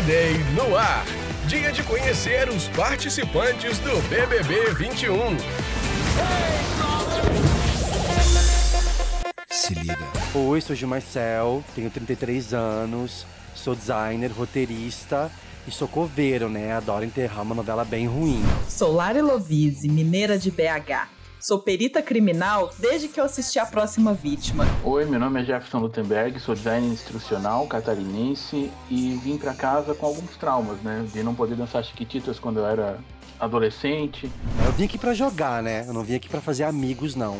Big Day no ar. Dia de conhecer os participantes do BBB 21. Se liga. Oi, sou Marcel, tenho 33 anos, sou designer, roteirista e sou coveiro, né? Adoro enterrar uma novela bem ruim. Sou Lari Lovise, mineira de BH. Sou perita criminal desde que eu assisti a próxima vítima. Oi, meu nome é Jefferson Lutemberg, sou designer instrucional catarinense e vim para casa com alguns traumas, né? De não poder dançar chiquititas quando eu era adolescente. Eu vim aqui para jogar, né? Eu não vim aqui para fazer amigos, não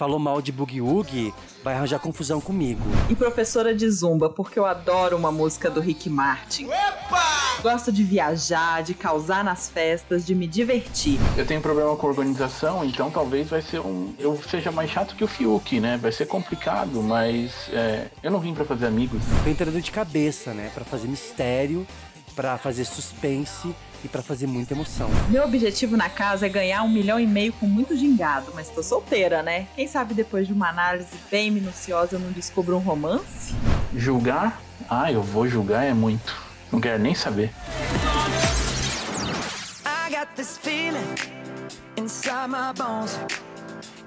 falou mal de Boogie Woogie, vai arranjar confusão comigo. E professora de zumba, porque eu adoro uma música do Rick Martin. Opa! Gosto de viajar, de causar nas festas, de me divertir. Eu tenho problema com organização, então talvez vai ser um. Eu seja mais chato que o Fiuk, né? Vai ser complicado, mas é, eu não vim para fazer amigos. Tô entrando de cabeça, né? Para fazer mistério, para fazer suspense e para fazer muita emoção. Meu objetivo na casa é ganhar um milhão e meio com muito gingado, mas tô solteira, né? Quem sabe depois de uma análise bem minuciosa eu não descubro um romance? Julgar? Ah, eu vou julgar é muito. Não quero nem saber. I got this feeling inside my bones.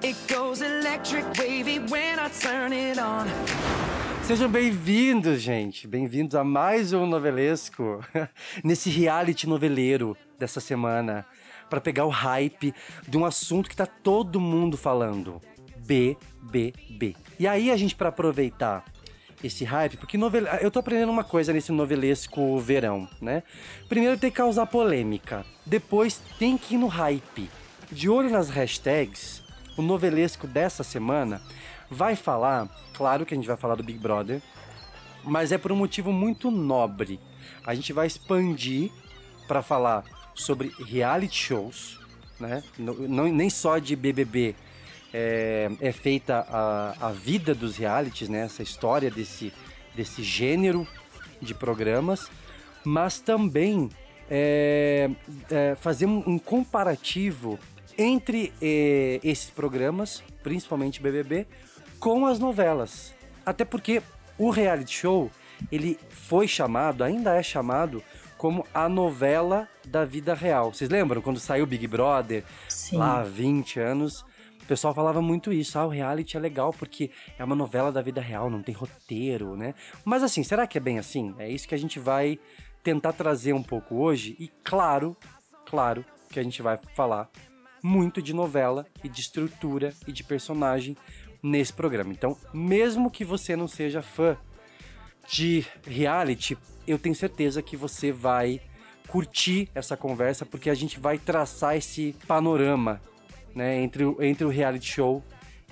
It goes electric wavy when I turn it on. Sejam bem-vindos, gente. Bem-vindos a mais um novelesco nesse reality noveleiro dessa semana para pegar o hype de um assunto que tá todo mundo falando. BBB. E aí a gente para aproveitar esse hype, porque novel... eu tô aprendendo uma coisa nesse novelesco verão, né? Primeiro tem que causar polêmica, depois tem que ir no hype. De olho nas hashtags, o novelesco dessa semana vai falar, claro que a gente vai falar do Big Brother, mas é por um motivo muito nobre. A gente vai expandir para falar sobre reality shows, né? Não, não, nem só de BBB é, é feita a, a vida dos realities, né? Essa história desse, desse gênero de programas, mas também é, é, fazer um, um, comparativo entre é, esses programas, principalmente BBB, com as novelas. Até porque o reality show, ele foi chamado, ainda é chamado, como a novela da vida real. Vocês lembram quando saiu Big Brother, Sim. lá há 20 anos? O pessoal falava muito isso, ah, o reality é legal porque é uma novela da vida real, não tem roteiro, né? Mas assim, será que é bem assim? É isso que a gente vai tentar trazer um pouco hoje e claro, claro que a gente vai falar muito de novela e de estrutura e de personagem nesse programa. Então, mesmo que você não seja fã de reality, eu tenho certeza que você vai curtir essa conversa porque a gente vai traçar esse panorama, né, entre o, entre o reality show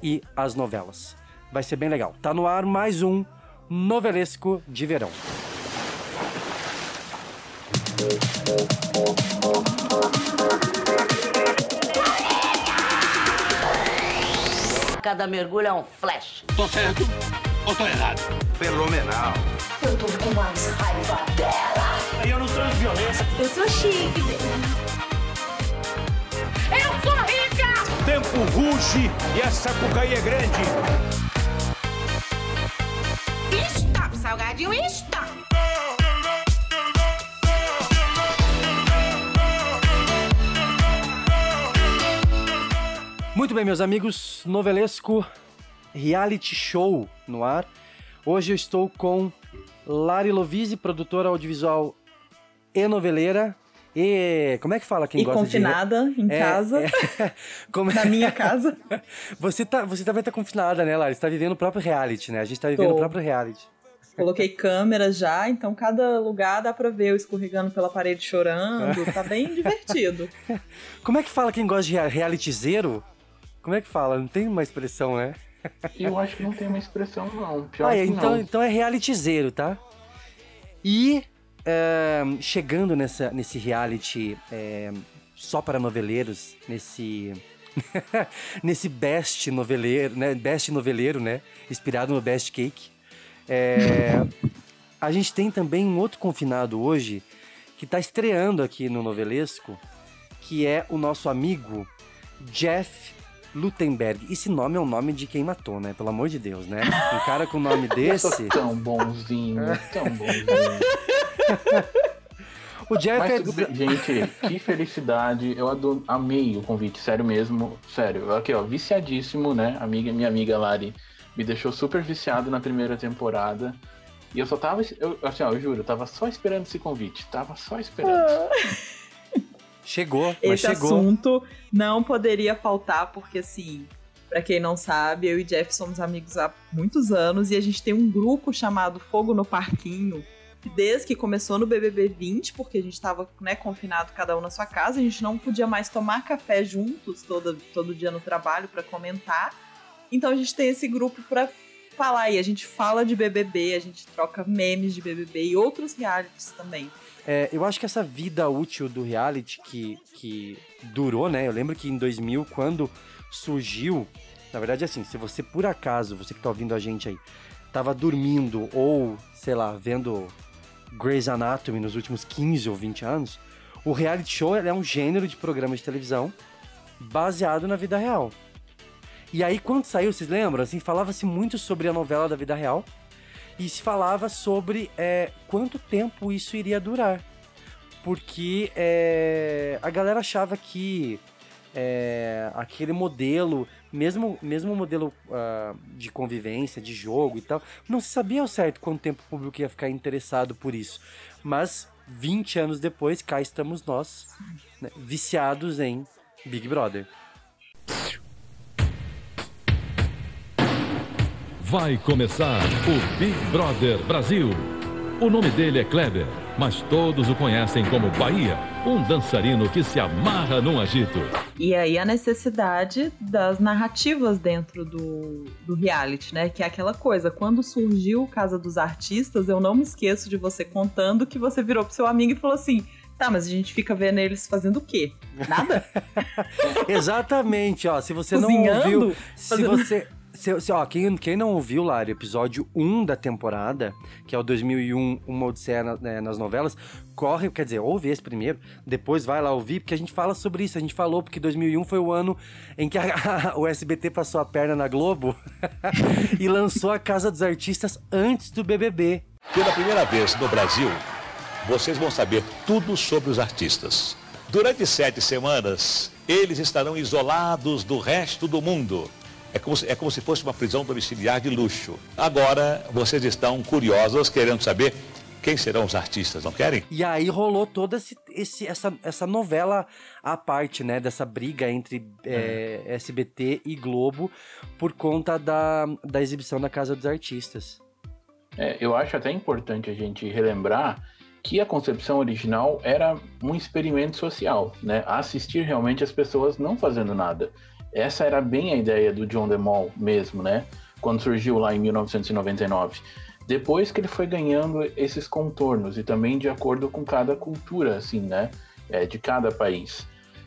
e as novelas. Vai ser bem legal. Tá no ar mais um novelesco de verão. Cada mergulho é um flash. Tô certo ou tô errado? Fenomenal. Eu tô com mais raiva dela. Eu não sou violência. Eu sou chique, Eu sou rica! Tempo ruge e essa cucaí é grande. Stop, salgadinho, stop! Muito bem, meus amigos, novelesco reality show no ar. Hoje eu estou com Lari Lovise, produtora audiovisual e noveleira. E como é que fala quem e gosta confinada de... em é, casa. É... Como... Na minha casa. você, tá, você também tá confinada, né, Lari? Você tá vivendo o próprio reality, né? A gente tá vivendo Tô. o próprio reality. Coloquei câmeras já, então cada lugar dá pra ver eu escorregando pela parede chorando. tá bem divertido. Como é que fala quem gosta de realityzeiro? Como é que fala? Não tem uma expressão, né? Eu acho que não tem uma expressão, não. Pior ah, é, então, não. então é realityzeiro, tá? E é, chegando nessa, nesse reality é, só para noveleiros, nesse. nesse best noveleiro, né? Best noveleiro, né? Inspirado no Best Cake. É, a gente tem também um outro confinado hoje que está estreando aqui no Novelesco, que é o nosso amigo Jeff Lutemberg. Esse nome é o nome de quem matou, né? Pelo amor de Deus, né? Um cara com nome desse. tão bonzinho, tão bonzinho. O Jeff Mas é bem, gente, que felicidade. Eu ado- amei o convite, sério mesmo. Sério, aqui, ó, viciadíssimo, né? Amiga, minha amiga Lari me deixou super viciado na primeira temporada. E eu só tava, eu, assim, ó, eu juro, eu tava só esperando esse convite. Tava só esperando. Chegou, mas Esse chegou. assunto não poderia faltar, porque assim, pra quem não sabe, eu e Jeff somos amigos há muitos anos e a gente tem um grupo chamado Fogo no Parquinho. que Desde que começou no BBB 20, porque a gente tava né, confinado cada um na sua casa, a gente não podia mais tomar café juntos todo, todo dia no trabalho pra comentar. Então a gente tem esse grupo pra falar e a gente fala de BBB, a gente troca memes de BBB e outros realities também. É, eu acho que essa vida útil do reality que, que durou, né? Eu lembro que em 2000, quando surgiu, na verdade, assim, se você por acaso, você que tá ouvindo a gente aí, tava dormindo ou, sei lá, vendo Grey's Anatomy nos últimos 15 ou 20 anos, o reality show é um gênero de programa de televisão baseado na vida real. E aí, quando saiu, vocês lembram? Assim, falava-se muito sobre a novela da vida real e se falava sobre é, quanto tempo isso iria durar. Porque é, a galera achava que é, aquele modelo, mesmo, mesmo modelo ah, de convivência, de jogo e tal, não se sabia ao certo quanto tempo o público ia ficar interessado por isso. Mas 20 anos depois, cá estamos nós, né, viciados em Big Brother. Vai começar o Big Brother Brasil. O nome dele é Kleber, mas todos o conhecem como Bahia, um dançarino que se amarra num agito. E aí a necessidade das narrativas dentro do, do reality, né? Que é aquela coisa, quando surgiu Casa dos Artistas, eu não me esqueço de você contando que você virou pro seu amigo e falou assim: tá, mas a gente fica vendo eles fazendo o quê? Nada? Exatamente, ó. Se você não Cozinhando? ouviu. Se Fazendo- você. Se, se- ó, quem, quem não ouviu, Lari, episódio 1 da temporada, que é o 2001, Uma Odisseia na- né, nas novelas, corre, quer dizer, ouve esse primeiro, depois vai lá ouvir, porque a gente fala sobre isso. A gente falou porque 2001 foi o ano em que a- o SBT passou a perna na Globo e lançou a Casa dos Artistas antes do BBB. Pela primeira vez no Brasil, vocês vão saber tudo sobre os artistas. Durante sete semanas, eles estarão isolados do resto do mundo. É como, se, é como se fosse uma prisão domiciliar de luxo. Agora, vocês estão curiosos, querendo saber quem serão os artistas, não querem? E aí rolou toda esse, esse- essa, essa novela à parte, né? Dessa briga entre é, SBT e Globo por conta da, da exibição da Casa dos Artistas. É, eu acho até importante a gente relembrar que a concepção original era um experimento social, né? Assistir realmente as pessoas não fazendo nada. Essa era bem a ideia do John DeMol mesmo, né? Quando surgiu lá em 1999. Depois que ele foi ganhando esses contornos e também de acordo com cada cultura, assim, né? É, de cada país.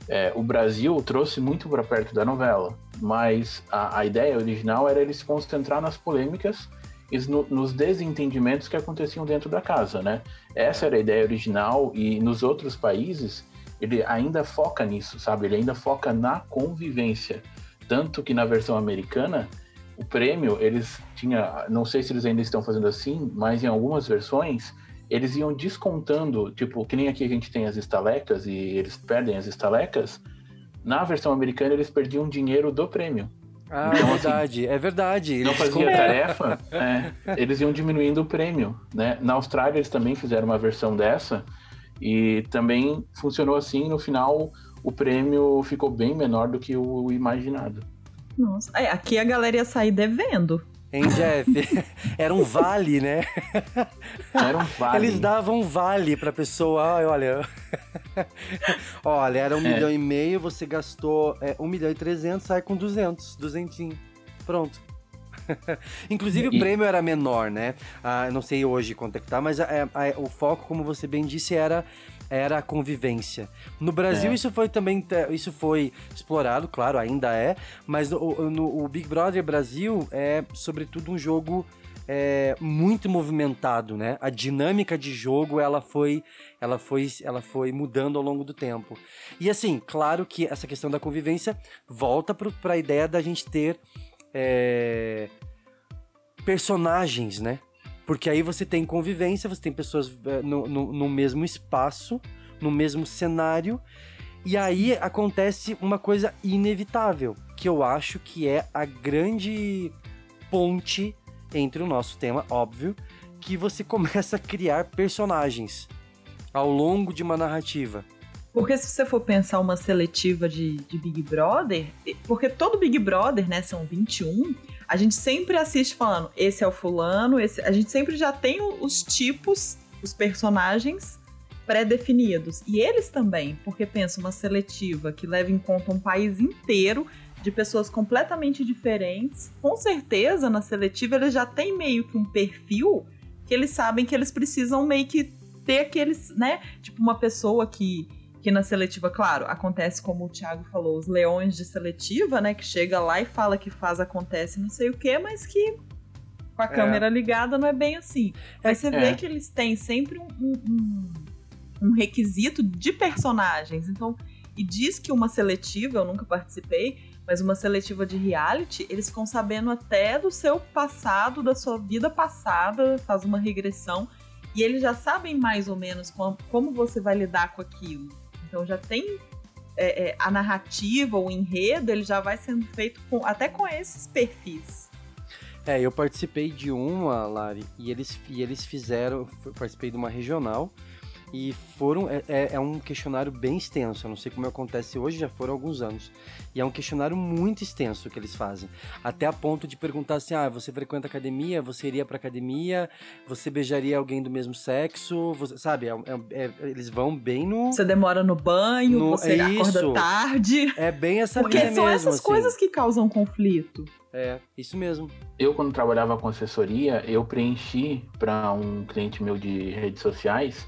É, o Brasil trouxe muito para perto da novela, mas a, a ideia original era ele se concentrar nas polêmicas e no- nos desentendimentos que aconteciam dentro da casa, né? Essa era a ideia original e nos outros países ele ainda foca nisso, sabe? Ele ainda foca na convivência, tanto que na versão americana o prêmio eles tinha, não sei se eles ainda estão fazendo assim, mas em algumas versões eles iam descontando, tipo, que nem aqui a gente tem as estalecas e eles perdem as estalecas. Na versão americana eles perdiam dinheiro do prêmio. Ah, Então, é assim, verdade, é verdade. não Eles fazia contaram- tarefa, é, eles iam diminuindo o prêmio, né? Na Austrália eles também fizeram uma versão dessa e também funcionou assim. No final o prêmio ficou bem menor do que o imaginado. Nossa. É, aqui a galera ia sair devendo. Hein, Jeff? Era um vale, né? Era um vale. Eles davam um vale pra pessoa. Ai, olha. olha, era um É. milhão e meio, você gastou é, um milhão e trezentos, sai com duzentos. Duzentinho. Pronto. Inclusive o E- prêmio era menor, né? Ah, não sei hoje quanto é que tá, mas a- a- o foco, como você bem disse, era era a convivência. No Brasil É. isso foi também te- isso foi explorado, claro, ainda é, mas no, no- o Big Brother Brasil é sobretudo um jogo é, muito movimentado, né? A dinâmica de jogo ela foi, ela foi, ela foi mudando ao longo do tempo. E assim, claro que essa questão da convivência volta para a ideia da gente ter é, personagens, né? Porque aí você tem convivência, você tem pessoas eh, no, no, no mesmo espaço, no mesmo cenário, e aí acontece uma coisa inevitável, que eu acho que é a grande ponte entre o nosso tema, óbvio, que você começa a criar personagens ao longo de uma narrativa. Porque se você for pensar uma seletiva de, de Big Brother, porque todo Big Brother, né, são 21, a gente sempre assiste falando, esse é o fulano, esse, a gente sempre já tem os tipos, os personagens pré-definidos. E eles também, porque pensa uma seletiva que leva em conta um país inteiro de pessoas completamente diferentes. Com certeza, na seletiva, eles já têm meio que um perfil que eles sabem que eles precisam meio que ter aqueles, né? Tipo, uma pessoa que, que na seletiva, claro, acontece como o Thiago falou, os leões de seletiva, né? Que chega lá e fala que faz, acontece, não sei o quê, mas que com a É. câmera ligada não é bem assim. Mas você É. vê que eles têm sempre um, um- um- requisito de personagens. Então, e diz que uma seletiva, eu nunca participei, mas uma seletiva de reality, eles ficam sabendo até do seu passado, da sua vida passada, faz uma regressão, e eles já sabem mais ou menos como, como você vai lidar com aquilo. Então já tem é, é, a narrativa, o enredo, ele já vai sendo feito com- até com esses perfis. É, eu participei de uma, Lari, e eles, e eles fizeram. participei de uma regional. E foram. É, é- é um questionário bem extenso. Eu não sei como acontece hoje, já foram alguns anos. E é um questionário muito extenso que eles fazem. Até a ponto de perguntar assim: ah, você frequenta academia? Você iria pra academia? Você beijaria alguém do mesmo sexo? Você- sabe? é- é- é- eles vão bem no. Você demora no banho, No- você é acorda isso. tarde. É bem essa Porque linha são mesmo, essas assim. coisas que causam conflito. É, isso mesmo. Eu, quando trabalhava com assessoria, eu preenchi para um cliente meu de redes sociais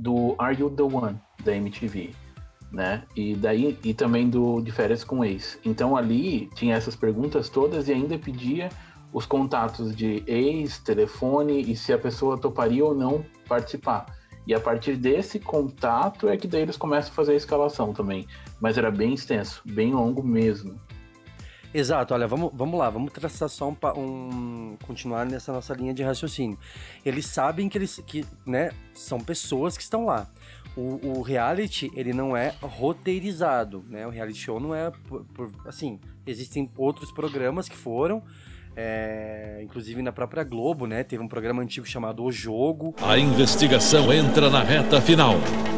do Are You the One da MTV, né? E daí e também do de férias com ex. Então ali tinha essas perguntas todas e ainda pedia os contatos de ex, telefone e se a pessoa toparia ou não participar. E a partir desse contato é que daí eles começam a fazer a escalação também. Mas era bem extenso, bem longo mesmo. Exato, olha, vamos, vamos lá, vamos traçar só um, um- continuar nessa nossa linha de raciocínio. Eles sabem que eles que, né, são pessoas que estão lá. O, o reality, ele não é roteirizado, né? O reality show não é por, por- assim, existem outros programas que foram é, inclusive na própria Globo, né? Teve um programa antigo chamado O Jogo. A investigação entra na reta final.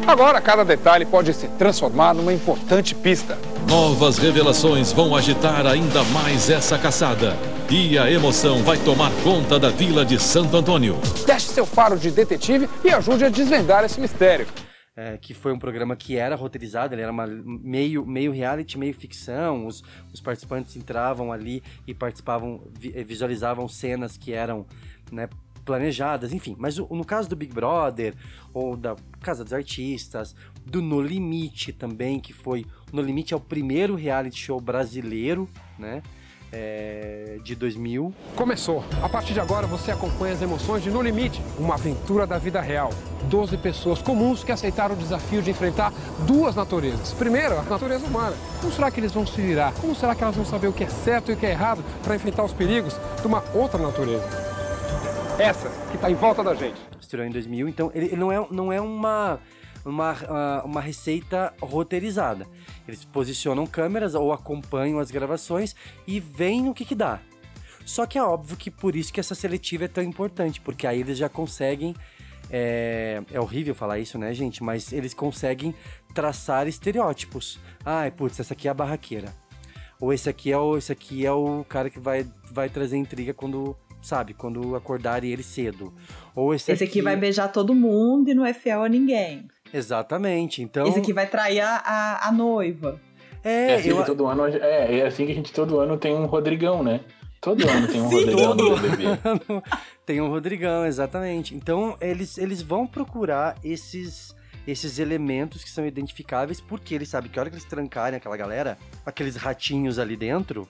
Agora, cada detalhe pode se transformar numa importante pista. Novas revelações vão agitar ainda mais essa caçada. E a emoção vai tomar conta da vila de Santo Antônio. Teste seu faro de detetive e ajude a desvendar esse mistério. É, que foi um programa que era roteirizado, ele era uma, meio, meio reality, meio ficção. Os, os participantes entravam ali e participavam, eh, visualizavam cenas que eram né, planejadas, enfim. Mas no caso do Big Brother, ou da Casa dos Artistas, do No Limite também, que foi. No Limite é o primeiro reality show brasileiro, né? É, de 2000. Começou. A partir de agora você acompanha as emoções de No Limite, uma aventura da vida real. Doze pessoas comuns que aceitaram o desafio de enfrentar duas naturezas. Primeiro, a natureza humana. Como será que eles vão se virar? Como será que elas vão saber o que é certo e o que é errado para enfrentar os perigos de uma outra natureza? Essa que está em volta da gente. estreou em 2000, então ele, ele não é, não é uma, uma, ah, uma receita roteirizada. Eles posicionam câmeras ou acompanham as gravações e veem o que, que dá. Só que é óbvio que por isso que essa seletiva é tão importante, porque aí eles já conseguem. É, é horrível falar isso, né, gente? Mas eles conseguem traçar estereótipos. Ai, putz, essa aqui é a barraqueira. Ou esse aqui é o, esse aqui é o cara que vai, vai trazer intriga quando, sabe, quando acordarem ele cedo. Ou esse, Esse aqui vai beijar todo mundo e não é fiel a ninguém. Exatamente. Então. Esse aqui vai trair a, a, a noiva. É, É assim, eu- que todo ano, é, é assim que a gente todo ano tem um Rodrigão, né? Todo ano tem um Sim, Rodrigão todo no BBB. Tem um Rodrigão, exatamente. Então, eles, eles vão procurar esses, esses elementos que são identificáveis, porque eles sabem que a hora que eles trancarem aquela galera, aqueles ratinhos ali dentro,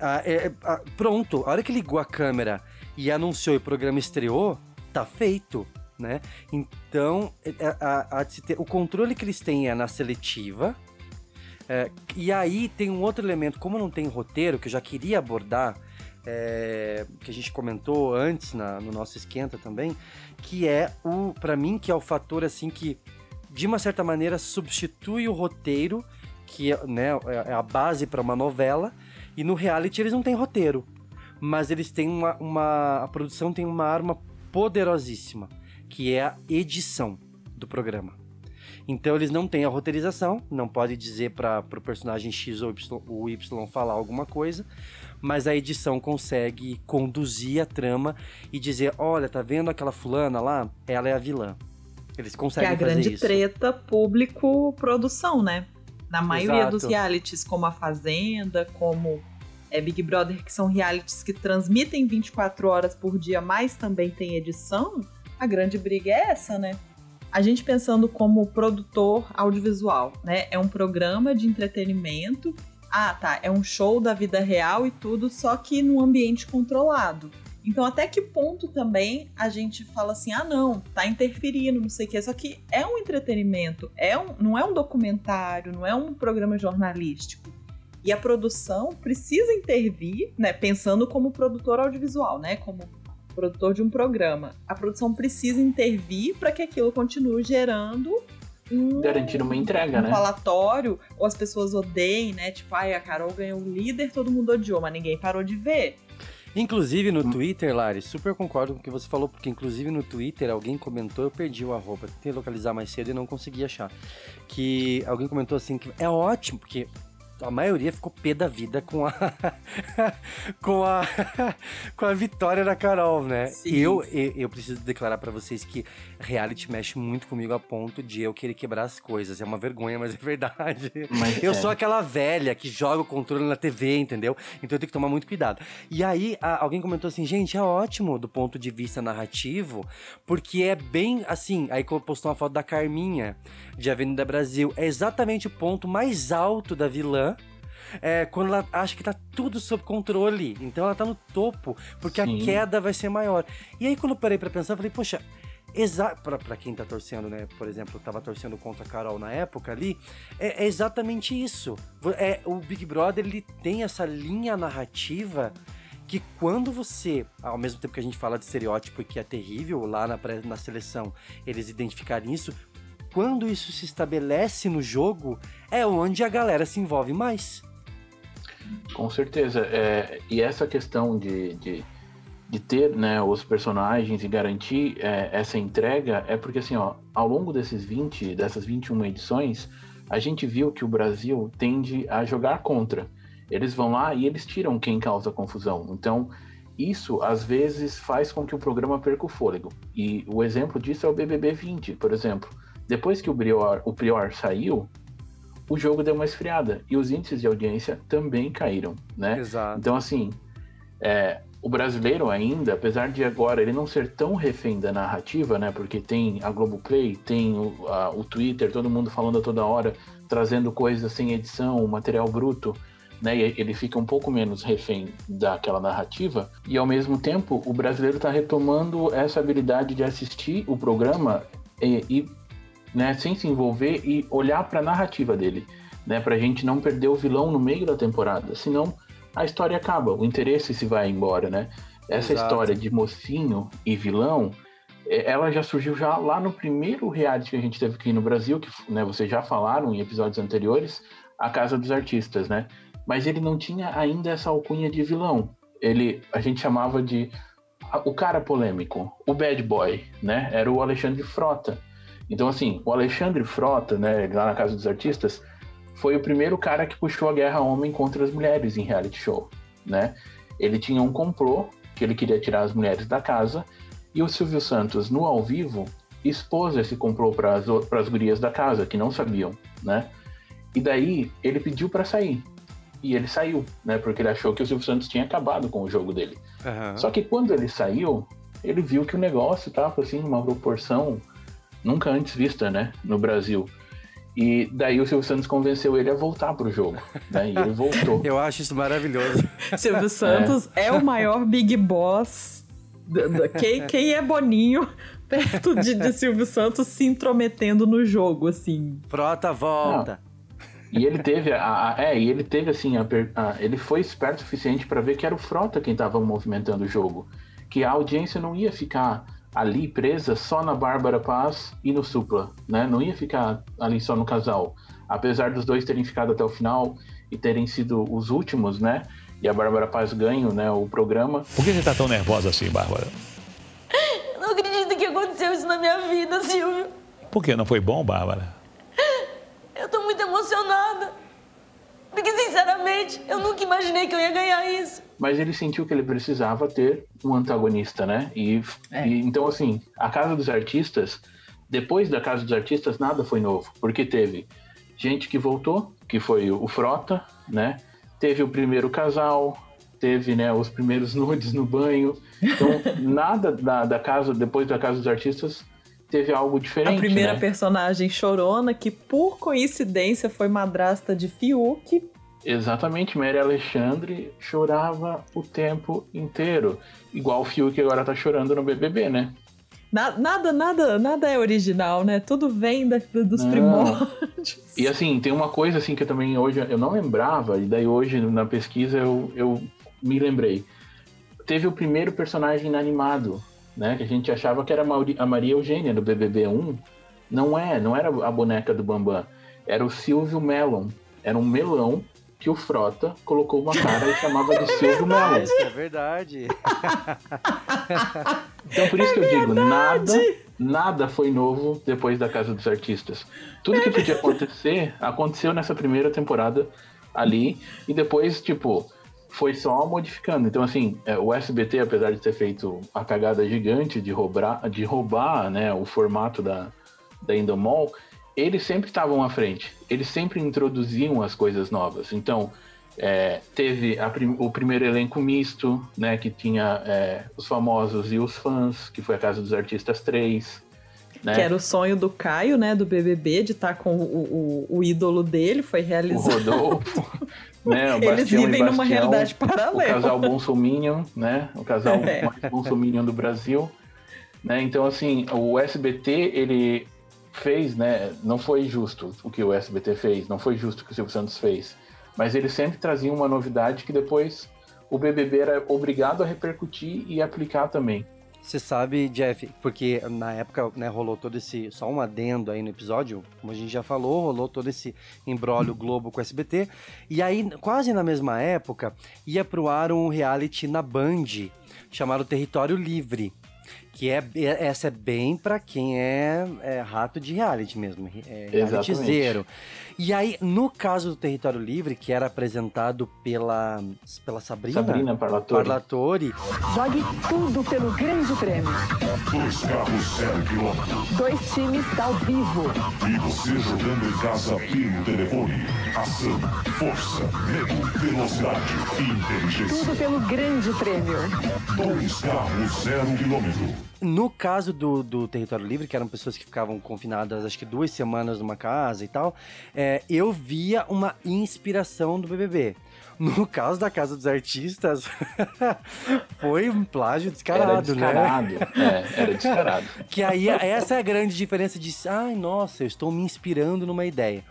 ah, é- ah, pronto, a hora que ligou a câmera e anunciou e o programa estreou, tá feito, né? Então, é- é- a- a ter- o controle que eles têm é na seletiva, é, e aí tem um outro elemento, como não tem roteiro, que eu já queria abordar é, que a gente comentou antes na, no nosso esquenta também, que é o, para mim, que é o fator assim que, de uma certa maneira, substitui o roteiro, que é, né, é a base para uma novela, e no reality eles não têm roteiro, mas eles têm uma, uma a produção tem uma arma poderosíssima, que é a edição do programa. Então eles não têm a roteirização, não pode dizer para o personagem X ou y, ou y falar alguma coisa, mas a edição consegue conduzir a trama e dizer: olha, tá vendo aquela fulana lá? Ela é a vilã. Eles Que é conseguem a fazer grande isso. treta público-produção, né? Na maioria Exato. dos realities, como A Fazenda, como é, Big Brother, que são realities que transmitem 24 horas por dia, mas também tem edição, a grande briga é essa, né? A gente pensando como produtor audiovisual, né? É um programa de entretenimento. Ah, tá, é um show da vida real e tudo, só que num ambiente controlado. Então, até que ponto também a gente fala assim: ah, não, tá interferindo, não sei o quê. Só que é um entretenimento, é um, não é um documentário, não é um programa jornalístico. E a produção precisa intervir, né? Pensando como produtor audiovisual, né? Como produtor de um programa. A produção precisa intervir para que aquilo continue gerando um, Garantir uma entrega, um né? falatório, ou as pessoas odeiem, né? Tipo, ai, a Carol ganhou um líder, todo mundo odiou, mas ninguém parou de ver. Inclusive Hum. no Twitter, Lari, super concordo com o que você falou, porque inclusive no Twitter alguém comentou, eu perdi o arroba, tentei localizar mais cedo e não consegui achar. Que alguém comentou assim que é ótimo, porque a maioria ficou pé da vida com a com a com a vitória da Carol, né? Sim. Eu, eu eu preciso declarar pra vocês que reality mexe muito comigo a ponto de eu querer quebrar as coisas. É uma vergonha, mas é verdade. Mas eu é. sou aquela velha que joga o controle na TV, entendeu? Então eu tenho que tomar muito cuidado. E aí, a- alguém comentou assim, gente, é ótimo do ponto de vista narrativo, porque é bem assim. Aí postou uma foto da Carminha, de Avenida Brasil. É exatamente o ponto mais alto da vilã. É, quando ela acha que tá tudo sob controle. Então ela tá no topo, porque Sim. a queda vai ser maior. E aí, quando eu parei pra pensar, eu falei, poxa, exa pra, pra quem tá torcendo, né? Por exemplo, eu tava torcendo contra a Carol na época ali, é, é exatamente isso. É, o Big Brother, ele tem essa linha narrativa que quando você, ao mesmo tempo que a gente fala de estereótipo e que é terrível lá na, na seleção, eles identificarem isso, quando isso se estabelece no jogo, é onde a galera se envolve mais. Com certeza. É, e essa questão de, de, de ter né, os personagens e garantir é, essa entrega é porque, assim, ó, ao longo desses 20, dessas 21 edições, a gente viu que o Brasil tende a jogar contra. Eles vão lá e eles tiram quem causa confusão. Então, isso às vezes faz com que o programa perca o fôlego. E o exemplo disso é o BBB 20, por exemplo. Depois que o Prior, o Prior saiu, o jogo deu uma esfriada e os índices de audiência também caíram, né? Exato. Então, assim, é, o brasileiro ainda, apesar de agora ele não ser tão refém da narrativa, né? Porque tem a Globoplay, tem o, a- o Twitter, todo mundo falando a toda hora, trazendo coisas sem edição, material bruto, né? E ele fica um pouco menos refém daquela narrativa. E ao mesmo tempo, o brasileiro está retomando essa habilidade de assistir o programa e, e, né, sem se envolver e olhar para a narrativa dele, né? Pra gente não perder o vilão no meio da temporada, senão a história acaba, o interesse se vai embora, né? Essa Exato. história de mocinho e vilão, eh, ela já surgiu já lá no primeiro reality que a gente teve aqui no Brasil, que né, vocês já falaram em episódios anteriores, A Casa dos Artistas, né? Mas ele não tinha ainda essa alcunha de vilão. Ele, a gente chamava de a- o cara polêmico, o bad boy, né? Era o Alexandre Frota. Então, assim, o Alexandre Frota, né, lá na Casa dos Artistas, foi o primeiro cara que puxou a guerra homem contra as mulheres em reality show, né? Ele tinha um complô que ele queria tirar as mulheres da casa e o Silvio Santos, no ao vivo, expôs esse complô para as gurias da casa, que não sabiam, né? E daí ele pediu para sair. E ele saiu, né? Porque ele achou que o Silvio Santos tinha acabado com o jogo dele. Aham. Só que quando ele saiu, ele viu que o negócio tava assim, numa proporção nunca antes vista, né, no Brasil. E daí o Silvio Santos convenceu ele a voltar pro jogo, né? E ele voltou. Eu acho isso maravilhoso. Silvio Santos é, o maior Big Boss. quem, quem é Boninho perto de, de Silvio Santos se intrometendo no jogo, assim. Frota, volta. E ele teve, a, a- é, e ele teve assim, a a- ele foi esperto o suficiente para ver que era o Frota quem estava movimentando o jogo, que a audiência não ia ficar ali presa só na Bárbara Paz e no Supla, né? Não ia ficar ali só no casal, apesar dos dois terem ficado até o final e terem sido os últimos, né? E a Bárbara Paz ganho, né, o programa. Por que você tá tão nervosa assim, Bárbara? Eu não acredito que aconteceu isso na minha vida, Silvio. Por que não foi bom, Bárbara? Eu tô muito emocionada. Porque, sinceramente, eu nunca imaginei que eu ia ganhar isso. mas ele sentiu que ele precisava ter um antagonista, né? E, e- então assim, a Casa dos Artistas, depois da Casa dos Artistas nada foi novo, porque teve gente que voltou, que foi o Frota, né? Teve o primeiro casal, teve né, os primeiros nudes no banho. Então nada da, da casa depois da Casa dos Artistas teve algo diferente. A primeira né? personagem chorona, que por coincidência foi madrasta de Fiuk. Exatamente, Mary Alexandre chorava o tempo inteiro. Igual o Fiuk agora tá chorando no BBB, né? Na- nada, nada, nada é original, né? Tudo vem da- dos Não. primórdios. E assim, tem uma coisa assim que eu também hoje eu não lembrava, e daí hoje na pesquisa eu, eu me lembrei. Teve o primeiro personagem inanimado, né? Que a gente achava que era a Maria Eugênia do BBB 1. Não é, não era a boneca do Bambam. Era o Silvio Melon. Era um melão que o Frota colocou uma cara e chamava de Silvio Melon. Isso é verdade. Então por isso que eu digo, nada, nada foi novo depois da Casa dos Artistas. Tudo que podia acontecer, aconteceu nessa primeira temporada ali, e depois, tipo, foi só modificando. Então, assim, é, o SBT, apesar de ter feito a cagada gigante de roubar, de roubar né, o formato da, da Indomol, eles sempre estavam à frente. Eles sempre introduziam as coisas novas. Então, é, teve prim- o primeiro elenco misto, né, que tinha é, os famosos e os fãs, que foi a Casa dos Artistas 3. Né? Que era o sonho do Caio, né? Do BBB, de estar com o, o, o ídolo dele, foi o realizado. Rodolfo, né? O Eles Bastião vivem numa Bastião, realidade O paralela. casal Bolsominion, né? O casal É. mais Bolsominion do Brasil. Né? Então, assim, o SBT, ele fez, né? Não foi justo o que o SBT fez, não foi justo o que o Silvio Santos fez. Mas ele sempre trazia uma novidade que depois o BBB era obrigado a repercutir e aplicar também. Você sabe, Jeff, porque na época né, rolou todo esse. Só um adendo aí no episódio, como a gente já falou, rolou todo esse embrólio Globo com o SBT. E aí, quase na mesma época, ia pro ar um reality na Band chamado Território Livre. Que é, é- essa é bem pra quem é, é rato de reality mesmo, é Exatamente. E aí, no caso do Território Livre, que era apresentado pela, pela Sabrina, Sabrina Parlatore. Parlatore Jogue tudo pelo grande prêmio. Dois carros zero quilômetro. Dois times ao vivo. E você jogando em casa pelo telefone. Ação, força, medo, velocidade e inteligência. Tudo pelo grande prêmio. Dois carros zero quilômetro. No caso do, do Território Livre, que eram pessoas que ficavam confinadas acho que duas semanas numa casa e tal, é, eu via uma inspiração do BBB. No caso da Casa dos Artistas, foi um plágio descarado, Era descarado, né? é, era descarado. Que aí, essa é a grande diferença de, ai, nossa, eu estou me inspirando numa ideia.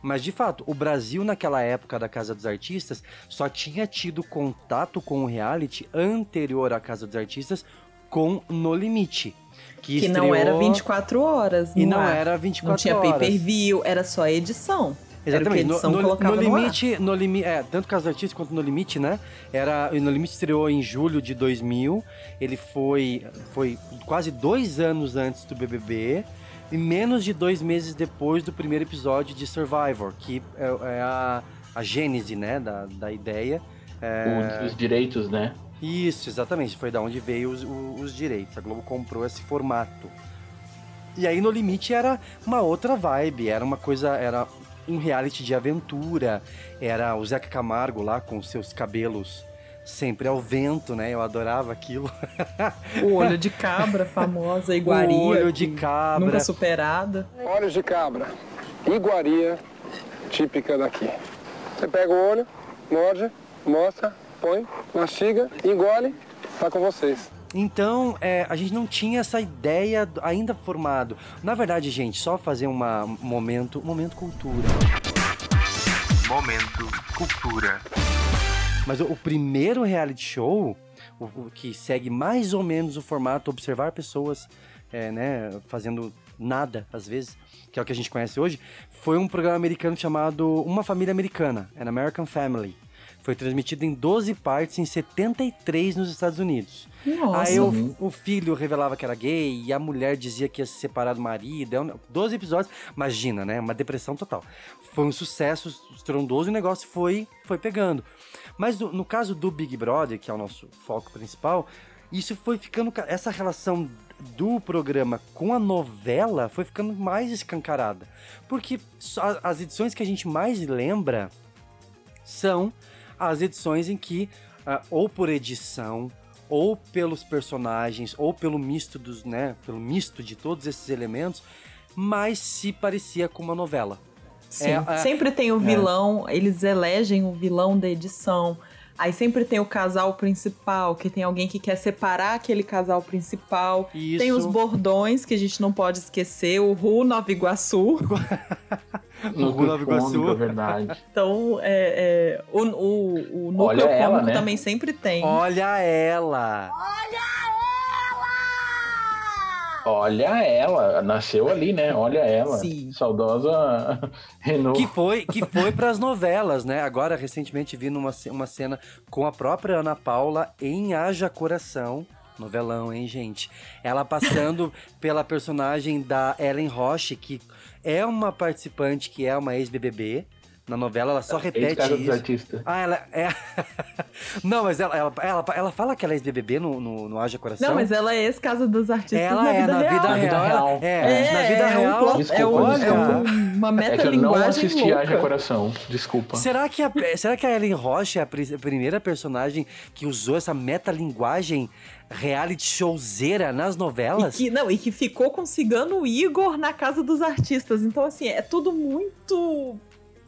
Mas, de fato, o Brasil, naquela época da Casa dos Artistas, só tinha tido contato com o reality anterior à Casa dos Artistas com No Limite. Que, Que não era estreou- 24 horas. E não ar. era 24 Não tinha horas. pay-per-view, era só edição. Era o que a Exatamente. No, edição no- colocava no limite, no limite, é, tanto Casa dos Artistas quanto No Limite, né? Era, no Limite estreou em julho de 2000. Ele foi, foi quase dois anos antes do BBB e menos de dois meses depois do primeiro episódio de Survivor, que é, é a, a gênese, né, da, da ideia. É, Os, os direitos, né? Isso, exatamente. Foi da onde veio os, os direitos. A Globo comprou esse formato. E aí, No Limite, era uma outra vibe. Era uma coisa... Era um reality de aventura. Era o Zeca Camargo lá com seus cabelos sempre ao vento, né? Eu adorava aquilo. O olho de cabra, famosa, iguaria. O olho de cabra. Nunca superada. Olhos de cabra, iguaria típica daqui. Você pega o olho, morde, mostra, põe, mastiga, engole, tá com vocês. Então, é, a gente não tinha essa ideia ainda formado. Na verdade, gente, só fazer uma, um momento, um momento cultura. Momento Cultura. Mas o, o primeiro reality show, o, o que segue mais ou menos o formato observar pessoas, é, né, fazendo nada, às vezes, que é o que a gente conhece hoje, foi um programa americano chamado Uma Família Americana, An American Family. Foi transmitido em 12 partes em 73 nos Estados Unidos. Nossa. Aí o, o filho revelava que era gay e a mulher dizia que ia se separar do marido. É um- 12 episódios, imagina, né? Uma depressão total. Foi um sucesso estrondoso e o negócio foi, foi pegando. Mas no, no caso do Big Brother, que é o nosso foco principal, isso foi ficando. ca- Essa relação do programa com a novela foi ficando mais escancarada. Porque as edições que a gente mais lembra são as edições em que, ah, ou por edição, ou pelos personagens, ou pelo misto dos, né, pelo misto de todos esses elementos, mais se parecia com uma novela. Sim. É, é- sempre tem o é. vilão, eles elegem o vilão da edição. Aí sempre tem o casal principal, que tem alguém que quer separar aquele casal principal. Isso. Tem os bordões, que a gente não pode esquecer, o Ru Nova Iguaçu. No Ru Nova Iguaçu. É verdade. Então, é, é, o, o, o núcleo Olha ela, cômico né? também sempre tem. Olha ela! Olha ela, nasceu ali, né? Olha ela. Sim. Saudosa Renault. Que foi, que foi para as novelas, né? Agora, recentemente, vi numa, uma cena com a própria Ana Paula em Haja Coração. Novelão, hein, gente? Ela passando pela personagem da Ellen Roche, que é uma participante que é uma ex-BBB. Na novela, ela só repete Ex-Casa dos isso. Artistas. Ah, ela é. Não, mas ela, ela, ela, ela fala que ela é ex-BBB no, no, no Haja Coração. Não, mas ela é ex-casa dos artistas Ela na é, vida na real. vida real. real. ela- É, na vida é real. Desculpa, é, um- desculpa. é um- uma É que eu não assisti louca. Haja Coração. Desculpa. Será que, a, será que a Ellen Roche é a pri- a primeira personagem que usou essa metalinguagem reality showzeira nas E novelas? que, não, e que ficou com Cigano Igor na casa dos artistas. Então, assim, é tudo muito.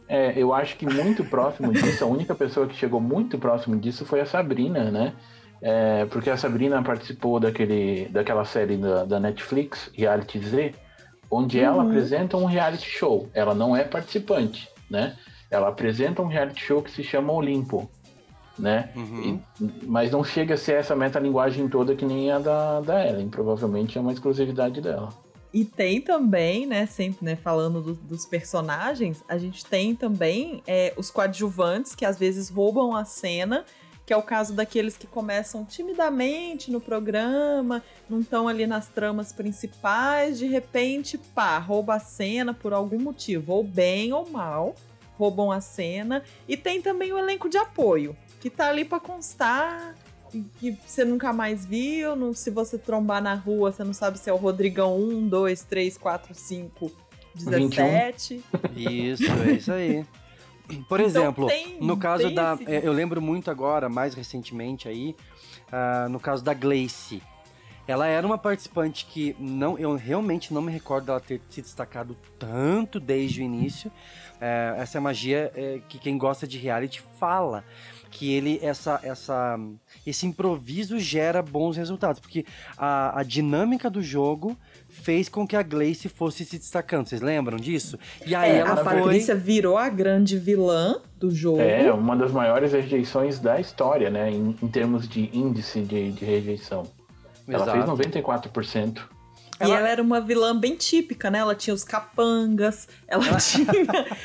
É, eu acho que muito próximo disso, a única pessoa que chegou muito próximo disso foi a Sabrina, né? É, porque a Sabrina participou daquele, daquela série da, da Netflix, Reality Z, onde ela Uhum. apresenta um reality show. Ela não é participante, né? Ela apresenta um reality show que se chama Olimpo, né? Uhum. E- mas não chega a ser essa metalinguagem toda que nem a da, da Ellen. Provavelmente é uma exclusividade dela. E tem também, né, sempre, né, falando do- dos personagens, a gente tem também é, os coadjuvantes que às vezes roubam a cena, que é o caso daqueles que começam timidamente no programa, não estão ali nas tramas principais, de repente, pá, rouba a cena por algum motivo, ou bem ou mal, roubam a cena. E tem também o elenco de apoio, que tá ali pra constar, que você nunca mais viu, não, se você trombar na rua, você não sabe se é o Rodrigão 1, 2, 3, 4, 5, 17. Isso, é isso aí. Por Então exemplo, tem- no caso tem da. esse- é, Eu lembro muito agora, mais recentemente aí, ah, no caso da Gleice. Ela era uma participante que não, eu realmente não me recordo dela ter se destacado tanto desde o início. É, essa é a magia é, que quem gosta de reality fala que ele essa essa esse improviso gera bons resultados, porque a, a dinâmica do jogo fez com que a Glace fosse se destacando. Vocês lembram disso? E aí é, ela a foi... Virou a grande vilã do jogo. É, uma das maiores rejeições da história, né? Em, em termos de índice de, de rejeição. Exato. Ela fez 94%. E ela era uma vilã bem típica, né? Ela tinha os capangas, ela tinha.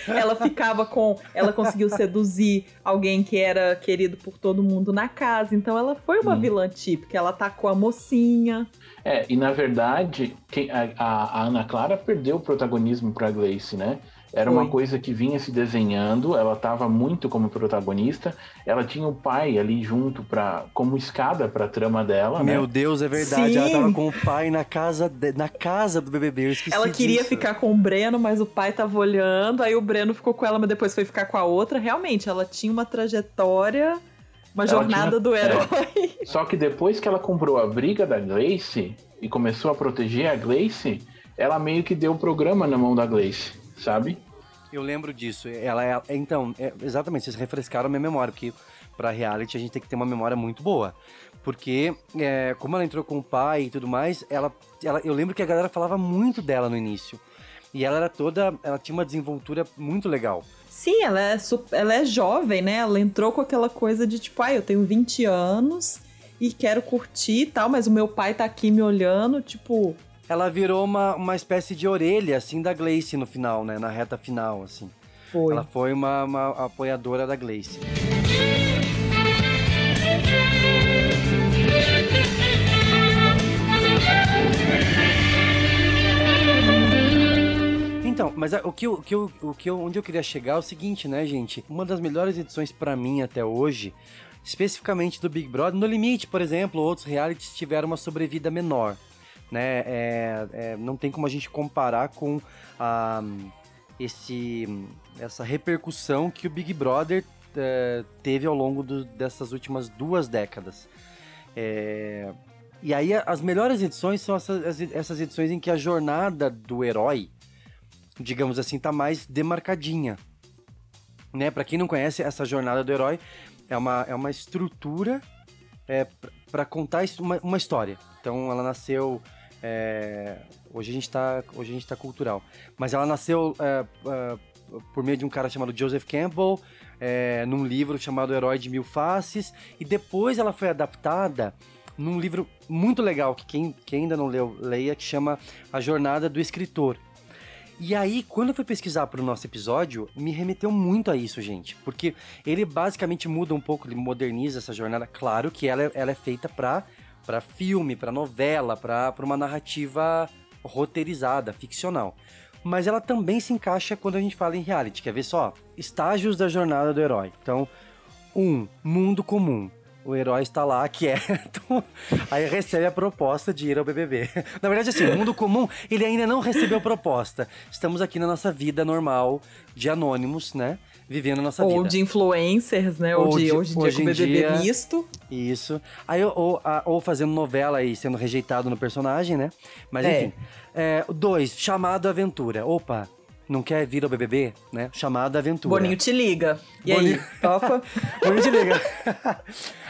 ela ficava com. Ela conseguiu seduzir alguém que era querido por todo mundo na casa. Então ela foi uma hum. vilã típica. Ela tá atacou a mocinha. É, e na verdade, quem, a, a, Ana Clara perdeu o protagonismo pra Gleice, né? Era uma coisa que vinha se desenhando, ela estava muito como protagonista, ela tinha o pai ali junto para como escada para a trama dela, Meu né? Deus, é verdade. Ela Sim. tava com o pai na casa, de- na casa do BBB. Eu esqueci ela queria disso. ficar com o Breno, mas o pai tava olhando. Aí o Breno ficou com ela, mas depois foi ficar com a outra. Realmente, ela tinha uma trajetória, uma Ela jornada tinha- do herói. é. Só que depois que ela comprou a briga da Gleice e começou a proteger a Gleice, ela meio que deu o programa na mão da Gleice, sabe? Eu lembro disso. Ela é, então, é, exatamente, vocês refrescaram a minha memória, porque pra reality a gente tem que ter uma memória muito boa. Porque, é, como ela entrou com o pai e tudo mais, ela, ela, eu lembro que a galera falava muito dela no início. E ela era toda. Ela tinha uma desenvoltura muito legal. Sim, ela é, ela é jovem, né? Ela entrou com aquela coisa de tipo, ah, eu tenho 20 anos e quero curtir e tal, mas o meu pai tá aqui me olhando, tipo. Ela virou uma, uma espécie de orelha, assim, da Gleice no final, né? Na reta final, assim. Foi. Ela foi uma, uma apoiadora da Gleice. Então, mas o que, o que, o que onde eu queria chegar é o seguinte, né, gente? Uma das melhores edições pra mim até hoje, especificamente do Big Brother, no limite, por exemplo, outros realities tiveram uma sobrevida menor, né? É, é, não tem como a gente comparar com a, esse, essa repercussão que o Big Brother é, teve ao longo do- dessas últimas duas décadas. É, e aí as melhores edições são essas, as- essas edições em que a jornada do herói, digamos assim, tá mais demarcadinha. Né? Para quem não conhece, essa jornada do herói é uma, é uma estrutura é, para contar uma, uma história. Então ela nasceu. É, hoje a gente tá. Hoje a gente tá cultural. Mas ela nasceu é, é, por meio de um cara chamado Joseph Campbell, é, num livro chamado Herói de Mil Faces, e depois ela foi adaptada num livro muito legal, que quem, quem ainda não leu, leia, que chama A Jornada do Escritor. E aí, quando eu fui pesquisar para o nosso episódio, me remeteu muito a isso, gente. Porque ele basicamente muda um pouco, ele moderniza essa jornada. Claro que ela, é- ela é feita para para filme, para novela, para uma narrativa roteirizada, ficcional. Mas ela também se encaixa quando a gente fala em reality. Quer ver só? Estágios da jornada do herói. Então, um, mundo comum. O herói está lá, quieto, aí recebe a proposta de ir ao BBB. Na verdade, assim, o mundo comum, ele ainda não recebeu proposta. Estamos aqui na nossa vida normal, de anônimos, né? Vivendo a nossa ou vida. de influencers, né? Ou, de, hoje em dia com BBB misto. Isso. Aí, ou, ou fazendo novela e sendo rejeitado no personagem, né? Mas É. enfim. É, dois, chamado aventura. Opa, não quer vir ao BBB, né? Chamado aventura. Boninho te liga. E Boninho- aí, topa? Boninho te liga.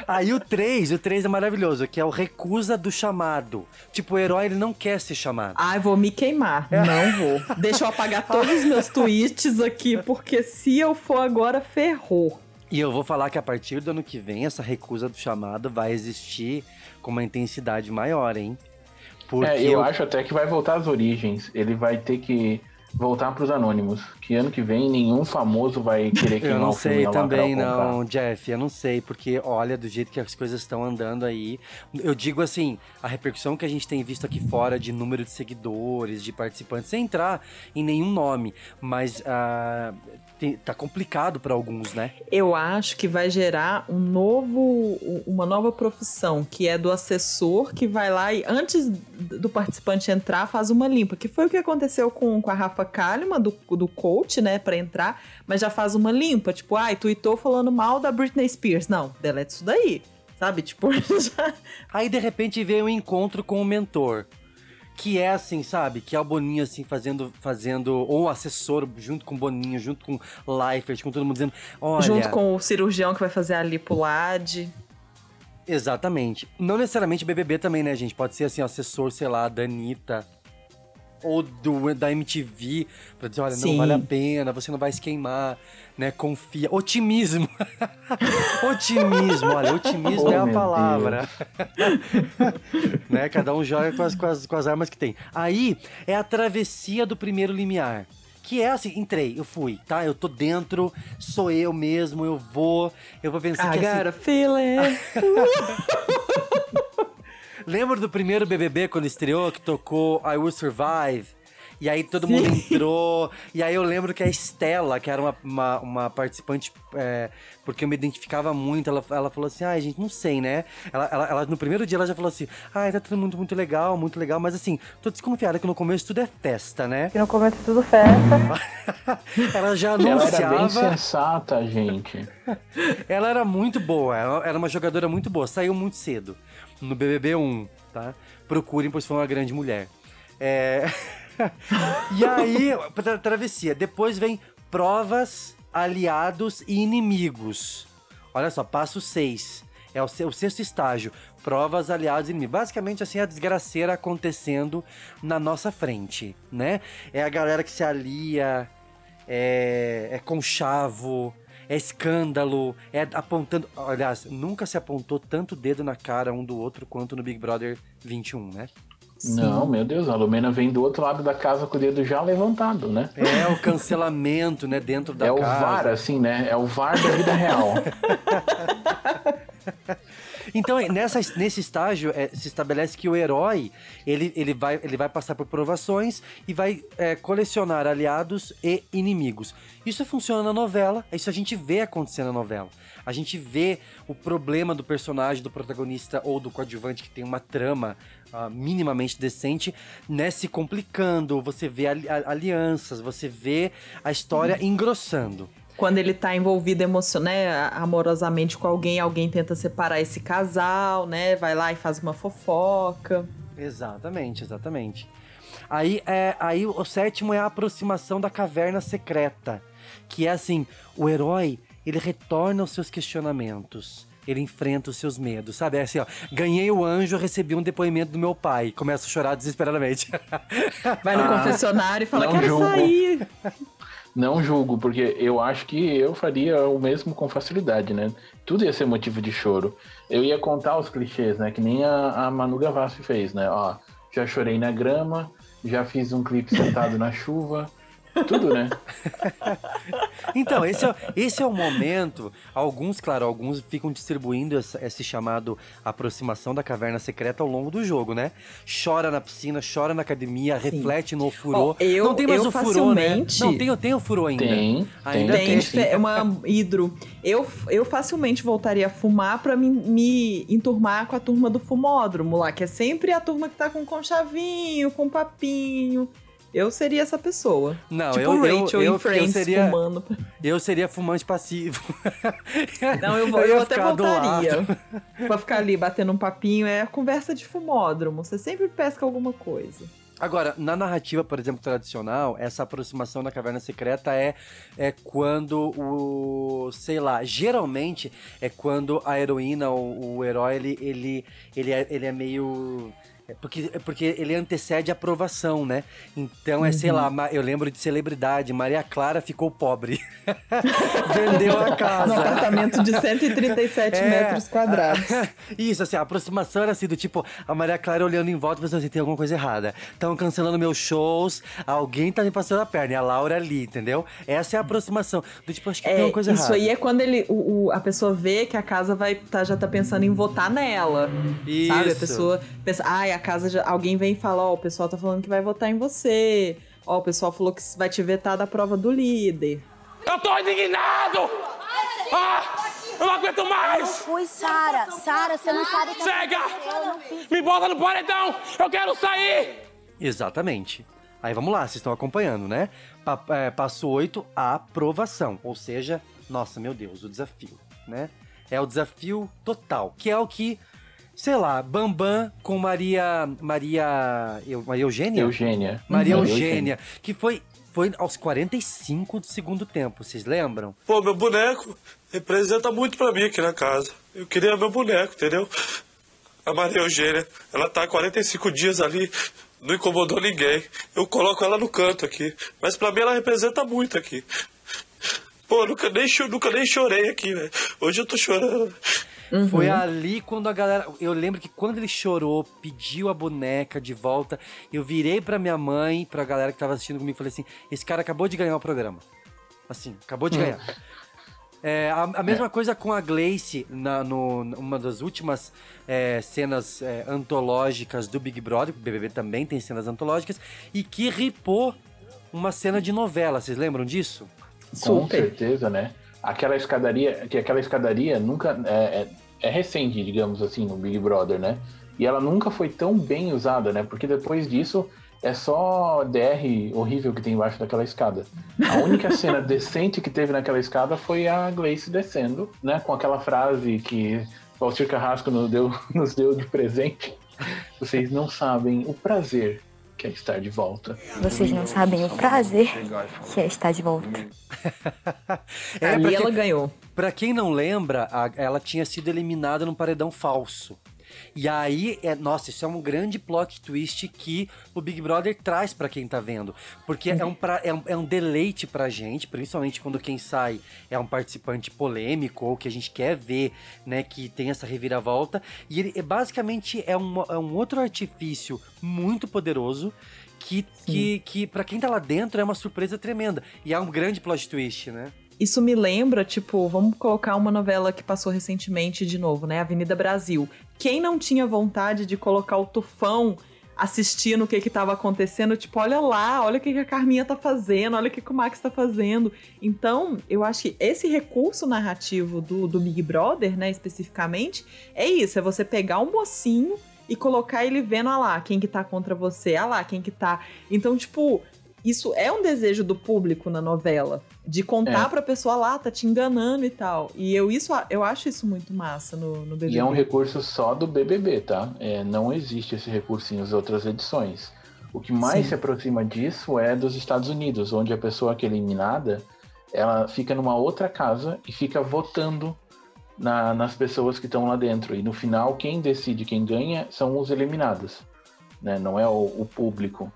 Aí o 3, o 3 é maravilhoso, que é o recusa do chamado. Tipo, o herói ele não quer ser chamado. Ai, vou me queimar. Não vou. Deixa eu apagar todos os meus tweets aqui, porque se eu for agora, ferrou. E eu vou falar que a partir do ano que vem, essa recusa do chamado vai existir com uma intensidade maior, hein? Porque É, eu acho até que vai voltar às origens. Ele vai ter que voltar pros anônimos. Que ano que vem nenhum famoso vai querer Eu queimar não sei também, não, Jeff. Eu não sei, porque olha, do jeito que as coisas estão andando aí. Eu digo assim, a repercussão que a gente tem visto aqui fora de número de seguidores, de participantes, sem entrar em nenhum nome, mas ah, tem- tá complicado para alguns, né? Eu acho que vai gerar um novo, uma nova profissão, que é do assessor que vai lá e antes do participante entrar faz uma limpa, que foi o que aconteceu com, com a Rafa Kalimann, do, do coach, né, pra entrar, mas já faz uma limpa, tipo, ai, tuitou falando mal da Britney Spears. Não, delete isso daí, sabe? Tipo, já... Aí de repente veio um encontro com o mentor. Que é assim, sabe? Que é o Boninho, assim, fazendo. fazendo ou o assessor junto com o Boninho, junto com o Leifert, com todo mundo dizendo: olha. junto com o cirurgião que vai fazer a lipulade. Exatamente. Não necessariamente BBB também, né, gente? Pode ser assim, ó, assessor, sei lá, da Anitta. Ou do, da MTV, pra dizer, olha, Sim. não vale a pena, você não vai se queimar, né? Confia. Otimismo. otimismo, olha, otimismo Oh, é a meu palavra. né? Cada um joga com as, com, as, com as armas que tem. Aí é a travessia do primeiro limiar. Que é assim, entrei, eu fui, tá? Eu tô dentro, sou eu mesmo, eu vou, eu vou vencer. I que, assim, got a feeling. Lembra do primeiro BBB quando estreou, que tocou I Will Survive? E aí todo Sim. mundo entrou. E aí eu lembro que a Estela, que era uma, uma, uma participante, é, porque eu me identificava muito, ela, ela falou assim, ai gente, não sei, né? Ela, ela, ela- no primeiro dia ela já falou assim, ai, tá tudo muito, muito legal, muito legal, mas assim, tô desconfiada que no começo tudo é festa, né? Que no começo é tudo festa. Ela já Ela era bem anunciava. sensata, gente. Ela era muito boa, ela era uma jogadora muito boa, saiu muito cedo. No BBB 1, tá? Procurem, pois foi uma grande mulher. É... e aí, tra travessia. Depois vem provas, aliados e inimigos. Olha só, passo 6. É o, o sexto estágio. Provas, aliados e inimigos. Basicamente, assim, a desgraceira acontecendo na nossa frente, né? É a galera que se alia, é, é conchavo, é escândalo, é apontando. Aliás, nunca se apontou tanto dedo na cara um do outro quanto no Big Brother 21, né? Não, meu Deus, a Lumena vem do outro lado da casa com o dedo já levantado, né? É o cancelamento, né, dentro da É o casa. VAR, assim, né? É o VAR da vida real. Então, nessa, nesse estágio, é, se estabelece que o herói, ele, ele, vai, ele vai passar por provações e vai é, colecionar aliados e inimigos. Isso funciona na novela, isso a gente vê acontecer na novela. A gente vê o problema do personagem, do protagonista ou do coadjuvante que tem uma trama ah, minimamente decente, né, se complicando, você vê ali- alianças, você vê a história engrossando. Quando ele tá envolvido emocional, né, amorosamente com alguém, alguém tenta separar esse casal, né? Vai lá e faz uma fofoca. Exatamente, exatamente. Aí, é, aí o sétimo é a aproximação da caverna secreta, que é assim, o herói, ele retorna aos seus questionamentos. Ele enfrenta os seus medos, sabe? É assim, ó. Ganhei o anjo, recebi um depoimento do meu pai. Começa a chorar desesperadamente. Vai no Ah, confessionário e fala, quero julgo. sair. Não julgo, porque eu acho que eu faria o mesmo com facilidade, né? Tudo ia ser motivo de choro. Eu ia contar os clichês, né? Que nem a, a Manu Gavassi fez, né? Ó, já chorei na grama, já fiz um clipe sentado na chuva. Tudo, né? Então, esse é, esse é o momento. Alguns, claro, alguns ficam distribuindo essa- esse chamado aproximação da caverna secreta ao longo do jogo, né? Chora na piscina, chora na academia, reflete no furô. Ó, eu- não tem mais eu o furô, né? facilmente- Não, tem, tem o furô ainda. Tem, Ainda Tem, tem. é uma hidro. Eu, eu facilmente voltaria a fumar pra me, me enturmar com a turma do fumódromo lá, que é sempre a turma que tá com conchavinho, com papinho. Eu seria essa pessoa. Não, tipo eu, eu, Rachel eu, Friends eu seria, fumando. eu seria fumante passivo. Não, eu, vou, eu, ia até voltaria. pra ficar ali batendo um papinho. É a conversa de fumódromo. Você sempre pesca alguma coisa. Agora, na narrativa, por exemplo, tradicional, essa aproximação da caverna secreta é, é quando o. sei lá, geralmente é quando a heroína ou o herói ele, ele, ele, é, ele é meio. É Porque, é porque ele antecede a aprovação, né? Então é, sei Uhum. lá, ma- eu lembro de celebridade, Maria Clara ficou pobre. Vendeu a casa. No apartamento de 137 É. metros quadrados. Isso, assim, a aproximação era assim, do tipo, a Maria Clara olhando em volta e pensando assim, tem alguma coisa errada. Estão cancelando meus shows, alguém tá me passando a perna, e a Laura ali, entendeu? Essa é a aproximação. Do tipo, acho que tem É, alguma coisa isso errada. aí é quando ele, o, o- a pessoa vê que a casa vai tá, já tá pensando em votar nela. Sabe? A Isso. pessoa pensa, ai, casa já. Alguém vem e fala, ó, o pessoal tá falando que vai votar em você. Ó, o pessoal falou que vai te vetar da prova do líder. Eu tô indignado! Ah! Eu não aguento mais! Não fui, Sara. Sara, você não sabe o que Chega! Me bota no paredão! Eu quero sair! Exatamente. Aí vamos lá, vocês estão acompanhando, né? Pa- é, passo 8, a aprovação. Ou seja, nossa, meu Deus, o desafio, né? É o desafio total, que é o que, sei lá, Bambam com Maria. Maria. Eu, Maria Eugênia? Eugênia. Maria Uhum. Eugênia, que foi, foi aos 45 do segundo tempo, vocês lembram? Pô, meu boneco representa muito pra mim aqui na casa. Eu queria meu boneco, entendeu? A Maria Eugênia, ela tá há 45 dias ali, não incomodou ninguém. Eu coloco ela no canto aqui. Mas pra mim ela representa muito aqui. Pô, nunca nem, nunca nem chorei aqui, velho. Hoje eu tô chorando. Foi ali quando a galera. Eu lembro que quando ele chorou, pediu a boneca de volta, eu virei pra minha mãe, pra galera que tava assistindo comigo e falei assim: esse cara acabou de ganhar o programa. Assim, acabou de Hum. ganhar. É, a, a mesma coisa com a Gleice, na, no, numa das últimas é, cenas é, antológicas do Big Brother, o BBB também tem cenas antológicas, e que ripou uma cena de novela, vocês lembram disso? Com certeza, né? Aquela escadaria, que aquela escadaria nunca é, é, é recente, digamos assim, no Big Brother, né? E ela nunca foi tão bem usada, né? Porque depois disso é só DR horrível que tem embaixo daquela escada. A única cena decente que teve naquela escada foi a Gleice descendo, né? Com aquela frase que Valtir Carrasco nos deu, nos deu de presente. Vocês não sabem o prazer que é estar de volta. Vocês não sabem o prazer que é estar de volta. Ali ela ganhou. Pra quem não lembra, a- ela tinha sido eliminada num paredão falso. E aí, é, nossa, isso é um grande plot twist que o Big Brother traz pra quem tá vendo. Porque é um, pra- é, um, é um deleite pra gente, principalmente quando quem sai é um participante polêmico ou que a gente quer ver, né, que tem essa reviravolta. E ele é, basicamente é um, é um outro artifício muito poderoso que, que, que para quem tá lá dentro é uma surpresa tremenda. E é um grande plot twist, né? Isso me lembra, tipo, vamos colocar uma novela que passou recentemente de novo, né? Avenida Brasil. Quem não tinha vontade de colocar o tufão assistindo o que que tava acontecendo, tipo, olha lá, olha o que, que a Carminha tá fazendo, olha o que, que o Max tá fazendo. Então, eu acho que esse recurso narrativo do, do Big Brother, né, especificamente, é isso, é você pegar um mocinho e colocar ele vendo, ah lá, quem que tá contra você, ah lá, quem que tá... Então, tipo, isso é um desejo do público na novela. De contar É. pra pessoa lá, tá te enganando e tal. E eu, isso, eu acho isso muito massa no, no BBB. E é um recurso só do BBB, tá? É, não existe esse recurso em as outras edições. O que mais Sim. se aproxima disso é dos Estados Unidos, onde a pessoa que é eliminada, ela fica numa outra casa e fica votando na- nas pessoas que estão lá dentro. E no final, quem decide quem ganha são os eliminados, né? Não é o, o público,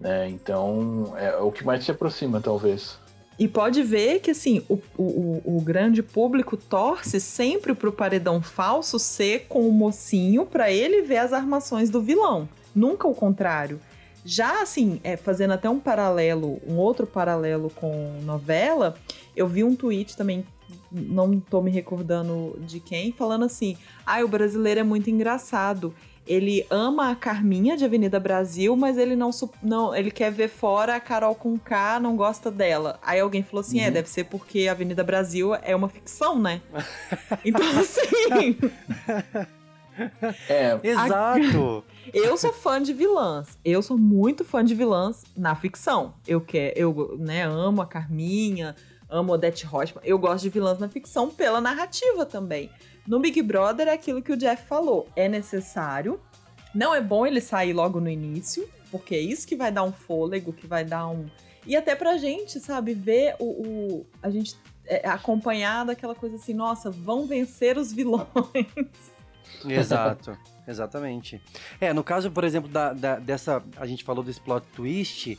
né? Então, é o que mais se aproxima, talvez. E pode ver que, assim, o, o, o- o grande público torce sempre pro paredão falso ser com o mocinho pra ele ver as armações do vilão. Nunca o contrário. Já, assim, é, fazendo até um paralelo, um outro paralelo com novela, eu vi um tweet também, não tô me recordando de quem, falando assim: ah, o brasileiro é muito engraçado. Ele ama a Carminha de Avenida Brasil, mas ele não, não ele quer ver fora a Carol com K, não gosta dela. Aí alguém falou assim: é, deve ser porque Avenida Brasil é uma ficção, né? Então, assim. É, Exato! Eu sou fã de vilãs. Eu sou muito fã de vilãs na ficção. Eu quero, eu, né, amo a Carminha, amo a Odete Roitman. Eu gosto de vilãs na ficção pela narrativa também. No Big Brother é aquilo que o Jeff falou. É necessário. Não é bom ele sair logo no início, porque é isso que vai dar um fôlego, que vai dar um. E até pra gente, sabe, ver o. o- a gente é, acompanhar daquela coisa assim, nossa, vão vencer os vilões. Exato, exatamente. É, no caso, por exemplo, da, da- dessa. A gente falou desse plot twist.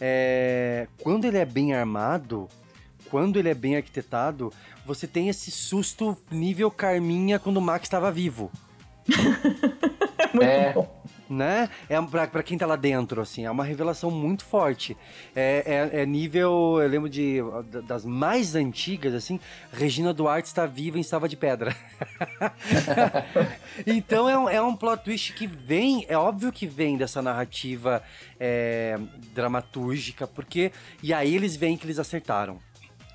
é, quando ele é bem armado, quando ele é bem arquitetado, você tem esse susto nível Carminha quando o Max estava vivo. é, Né? É um- pra, pra quem tá lá dentro, assim, é uma revelação muito forte. É, é- é nível, eu lembro de da- das mais antigas, assim, Regina Duarte está viva em Estava de Pedra. então é um, é um plot twist que vem, é óbvio que vem dessa narrativa é, dramatúrgica, porque. E aí eles veem que eles acertaram.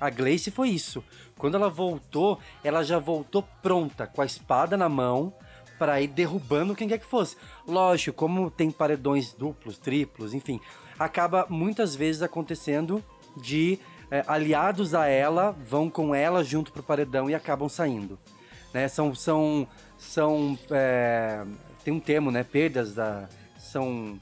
A Gleice foi isso. Quando ela voltou, ela já voltou pronta, com a espada na mão, para ir derrubando quem quer que fosse. Lógico, como tem paredões duplos, triplos, enfim, acaba muitas vezes acontecendo de é, aliados a ela vão com ela junto pro paredão e acabam saindo. Né? São. são, são é, tem um termo, né? Perdas da. São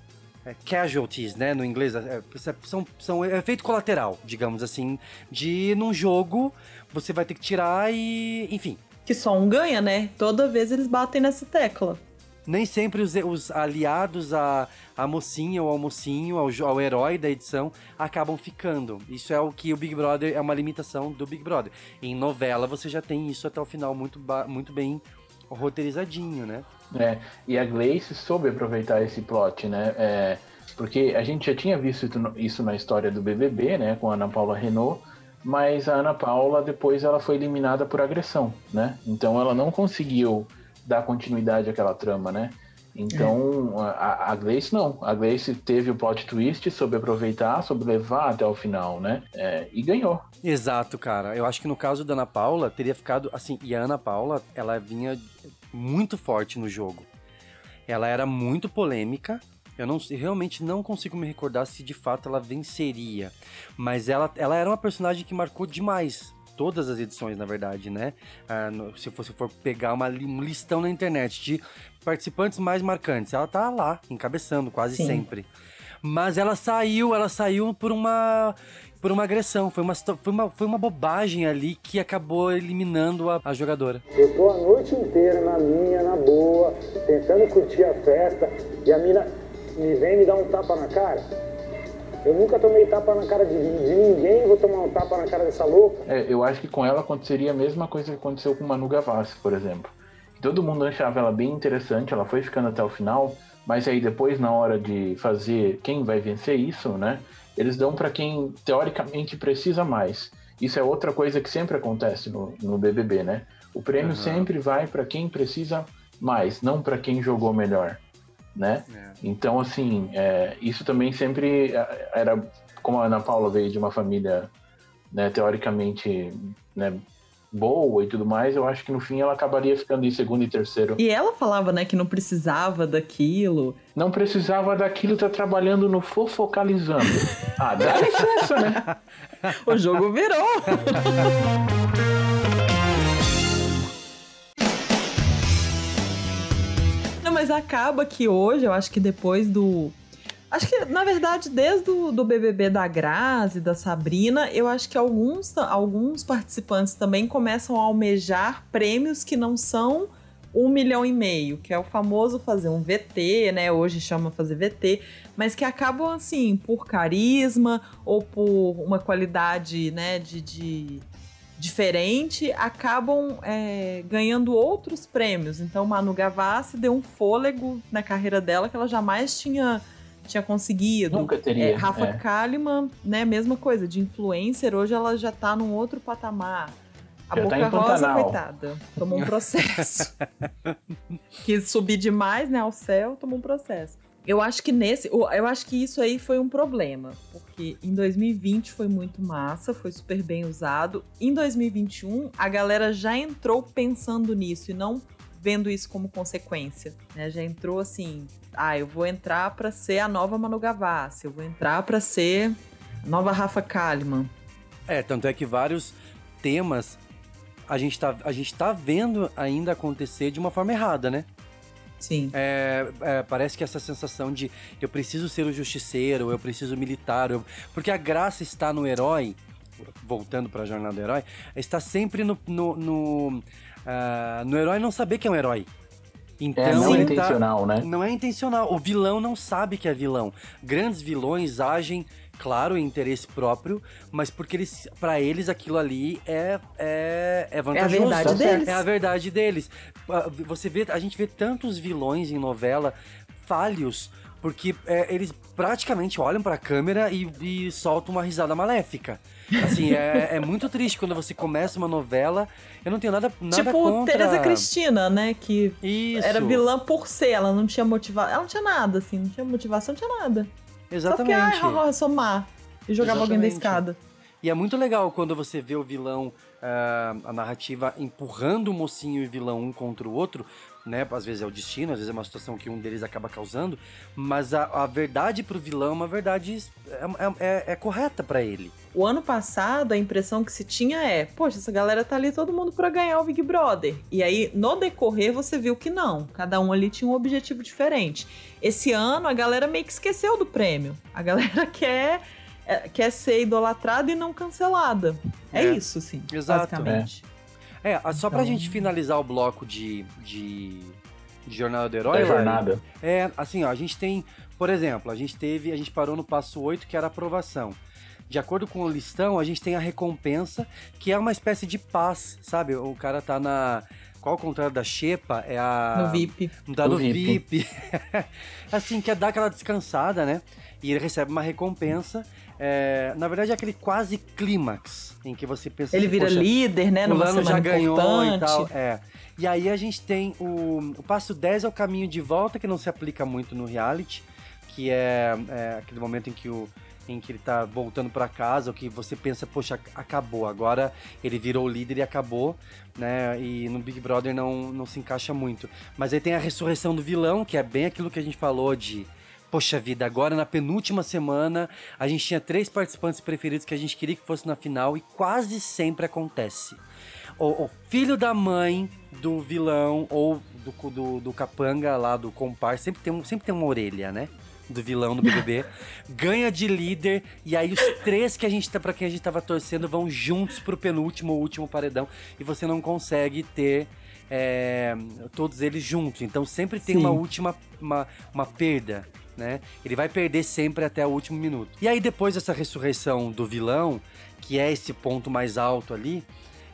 é, casualties, né, no inglês, é, é, são, são efeito colateral, digamos assim, de num jogo você vai ter que tirar e, enfim. Que só um ganha, né? Toda vez eles batem nessa tecla. Nem sempre os, os aliados à, à mocinha ou ao mocinho, ao, ao herói da edição, acabam ficando. Isso é o que o Big Brother é uma limitação do Big Brother. Em novela você já tem isso até o final muito, muito bem roteirizadinho, né? É, e a Gleice soube aproveitar esse plot, né? É, porque a gente já tinha visto isso na história do BBB, né? Com a Ana Paula Renault, mas a Ana Paula depois ela foi eliminada por agressão, né? Então ela não conseguiu dar continuidade àquela trama, né? Então a, a Gleice não, a Gleice teve o plot twist, soube aproveitar, soube levar até o final, né? É, e ganhou. Exato, cara. Eu acho que no caso da Ana Paula, teria ficado assim. E a Ana Paula, ela vinha muito forte no jogo. Ela era muito polêmica. Eu não, realmente não consigo me recordar se de fato ela venceria. Mas ela, ela era uma personagem que marcou demais. Todas as edições, na verdade, né? Ah, no- se você for pegar uma, um listão na internet de participantes mais marcantes, ela tá lá, encabeçando quase Sim. sempre. Mas ela saiu, ela saiu por uma por uma agressão. Foi uma, foi uma, foi uma bobagem ali que acabou eliminando a, a jogadora. Eu tô a noite inteira na minha, na boa, tentando curtir a festa, e a mina me vem me dar um tapa na cara. Eu nunca tomei tapa na cara de, de ninguém, vou tomar um tapa na cara dessa louca. É, eu acho que com ela aconteceria a mesma coisa que aconteceu com Manu Gavassi, por exemplo. Todo mundo achava ela bem interessante, ela foi ficando até o final, mas aí depois, na hora de fazer quem vai vencer isso, né? Eles dão para quem teoricamente precisa mais. Isso é outra coisa que sempre acontece no, no BBB, né? O prêmio Aham. sempre vai para quem precisa mais, não para quem jogou melhor, né? Então, assim, é, isso também sempre é, era como a Ana Paula veio de uma família, né, teoricamente, né, boa e tudo mais, eu acho que no fim ela acabaria ficando em segundo e terceiro. E ela falava, né, que não precisava daquilo. Não precisava daquilo, tá trabalhando no fofocalizando. Ah, dá licença, né? O jogo virou. mas acaba que hoje, eu acho que depois do. Acho que, na verdade, desde o do BBB da Grazi, da Sabrina, eu acho que alguns, alguns participantes também começam a almejar prêmios que não são um milhão e meio, que é o famoso fazer um VT, né? Hoje chama fazer VT, mas que acabam, assim, por carisma ou por uma qualidade, né, de, de diferente, acabam é, ganhando outros prêmios. Então, Manu Gavassi deu um fôlego na carreira dela que ela jamais tinha, tinha conseguido. Nunca teria, É, Rafa é. Kalimann, né, mesma coisa, de influencer, hoje ela já tá num outro patamar. A Já tá Boca em Rosa, coitada, tomou um processo. Quis subir demais, né, ao céu, tomou um processo. Eu acho que nesse, eu acho que isso aí foi um problema, porque em 2020 foi muito massa, foi super bem usado. Em 2021, a galera já entrou pensando nisso e não vendo isso como consequência, né? Já entrou assim, ah, eu vou entrar pra ser a nova Manu Gavassi, eu vou entrar pra ser a nova Rafa Kalimann. É, tanto é que vários temas a gente tá, a gente tá vendo ainda acontecer de uma forma errada, né? Sim. É, é, parece que essa sensação de eu preciso ser o justiceiro, eu preciso militar, eu- porque a graça está no herói, voltando para a jornada do herói, está sempre no, no, no, ah, no herói não saber que é um herói. Então, É, não é tá- intencional, né? Não é intencional. O vilão não sabe que é vilão. Grandes vilões agem, claro, em interesse próprio, mas porque eles, para eles aquilo ali é é, é vantajoso. verdade deles. É a verdade deles. Ah, Você vê, a gente vê tantos vilões em novela falhos porque é, eles praticamente olham pra câmera e, e soltam uma risada maléfica. Assim, é, é muito triste quando você começa uma novela. Eu não tenho nada, nada tipo contra... Teresa Cristina, né? Que Isso. era vilã por ser, ela não tinha motivação. Ela não tinha nada, assim, não tinha motivação, não tinha nada. Exatamente. Só porque, sou má. E jogava alguém da Exatamente. escada. E é muito legal quando você vê o vilão, ah, a narrativa empurrando o mocinho e o vilão um contra o outro, né? Às vezes é o destino, às vezes é uma situação que um deles acaba causando, mas a, a verdade pro vilão é uma verdade é, é- é- é correta pra ele. O ano passado, a impressão que se tinha é: poxa, essa galera tá ali todo mundo pra ganhar o Big Brother. E aí, no decorrer, você viu que não. Cada um ali tinha um objetivo diferente. Esse ano, a galera meio que esqueceu do prêmio. A galera quer, é, quer ser idolatrada e não cancelada. É, É. isso, sim, Exato. basicamente. É, a- só pra Então- gente finalizar o bloco de, de, de Jornada do Herói. Da jornada. É, assim, ó, a gente tem, por exemplo, a gente teve, a gente parou no passo 8, que era a aprovação. De acordo com o listão, a gente tem a recompensa, que é uma espécie de paz, sabe? O cara tá na. Qual o contrário da xepa? É a. No VIP. Tá no, No VIP. assim, quer dar aquela descansada, né? E ele recebe uma recompensa. É, na verdade, é aquele quase clímax, em que você pensa Ele assim, vira "Poxa, líder, né? Numa Fulano já ganhou importante. e tal. É. E aí a gente tem o, o passo 10 é o caminho de volta, que não se aplica muito no reality, que é, é aquele momento em que o em que ele tá voltando pra casa, ou que você pensa, poxa, acabou, agora ele virou o líder e acabou, né? E no Big Brother não, não se encaixa muito. Mas aí tem a ressurreição do vilão, que é bem aquilo que a gente falou de Poxa vida, agora na penúltima semana a gente tinha três participantes preferidos que a gente queria que fosse na final e quase sempre acontece. O, o filho da mãe do vilão ou do, do, do capanga lá, do compar, sempre tem, um, sempre tem uma orelha, né? do vilão do BBB, ganha de líder e aí os três que a gente tá para quem a gente tava torcendo vão juntos pro penúltimo ou último paredão e você não consegue ter é, todos eles juntos. Então sempre tem Sim. uma última uma, uma perda, né? Ele vai perder sempre até o último minuto. E aí depois dessa ressurreição do vilão, que é esse ponto mais alto ali,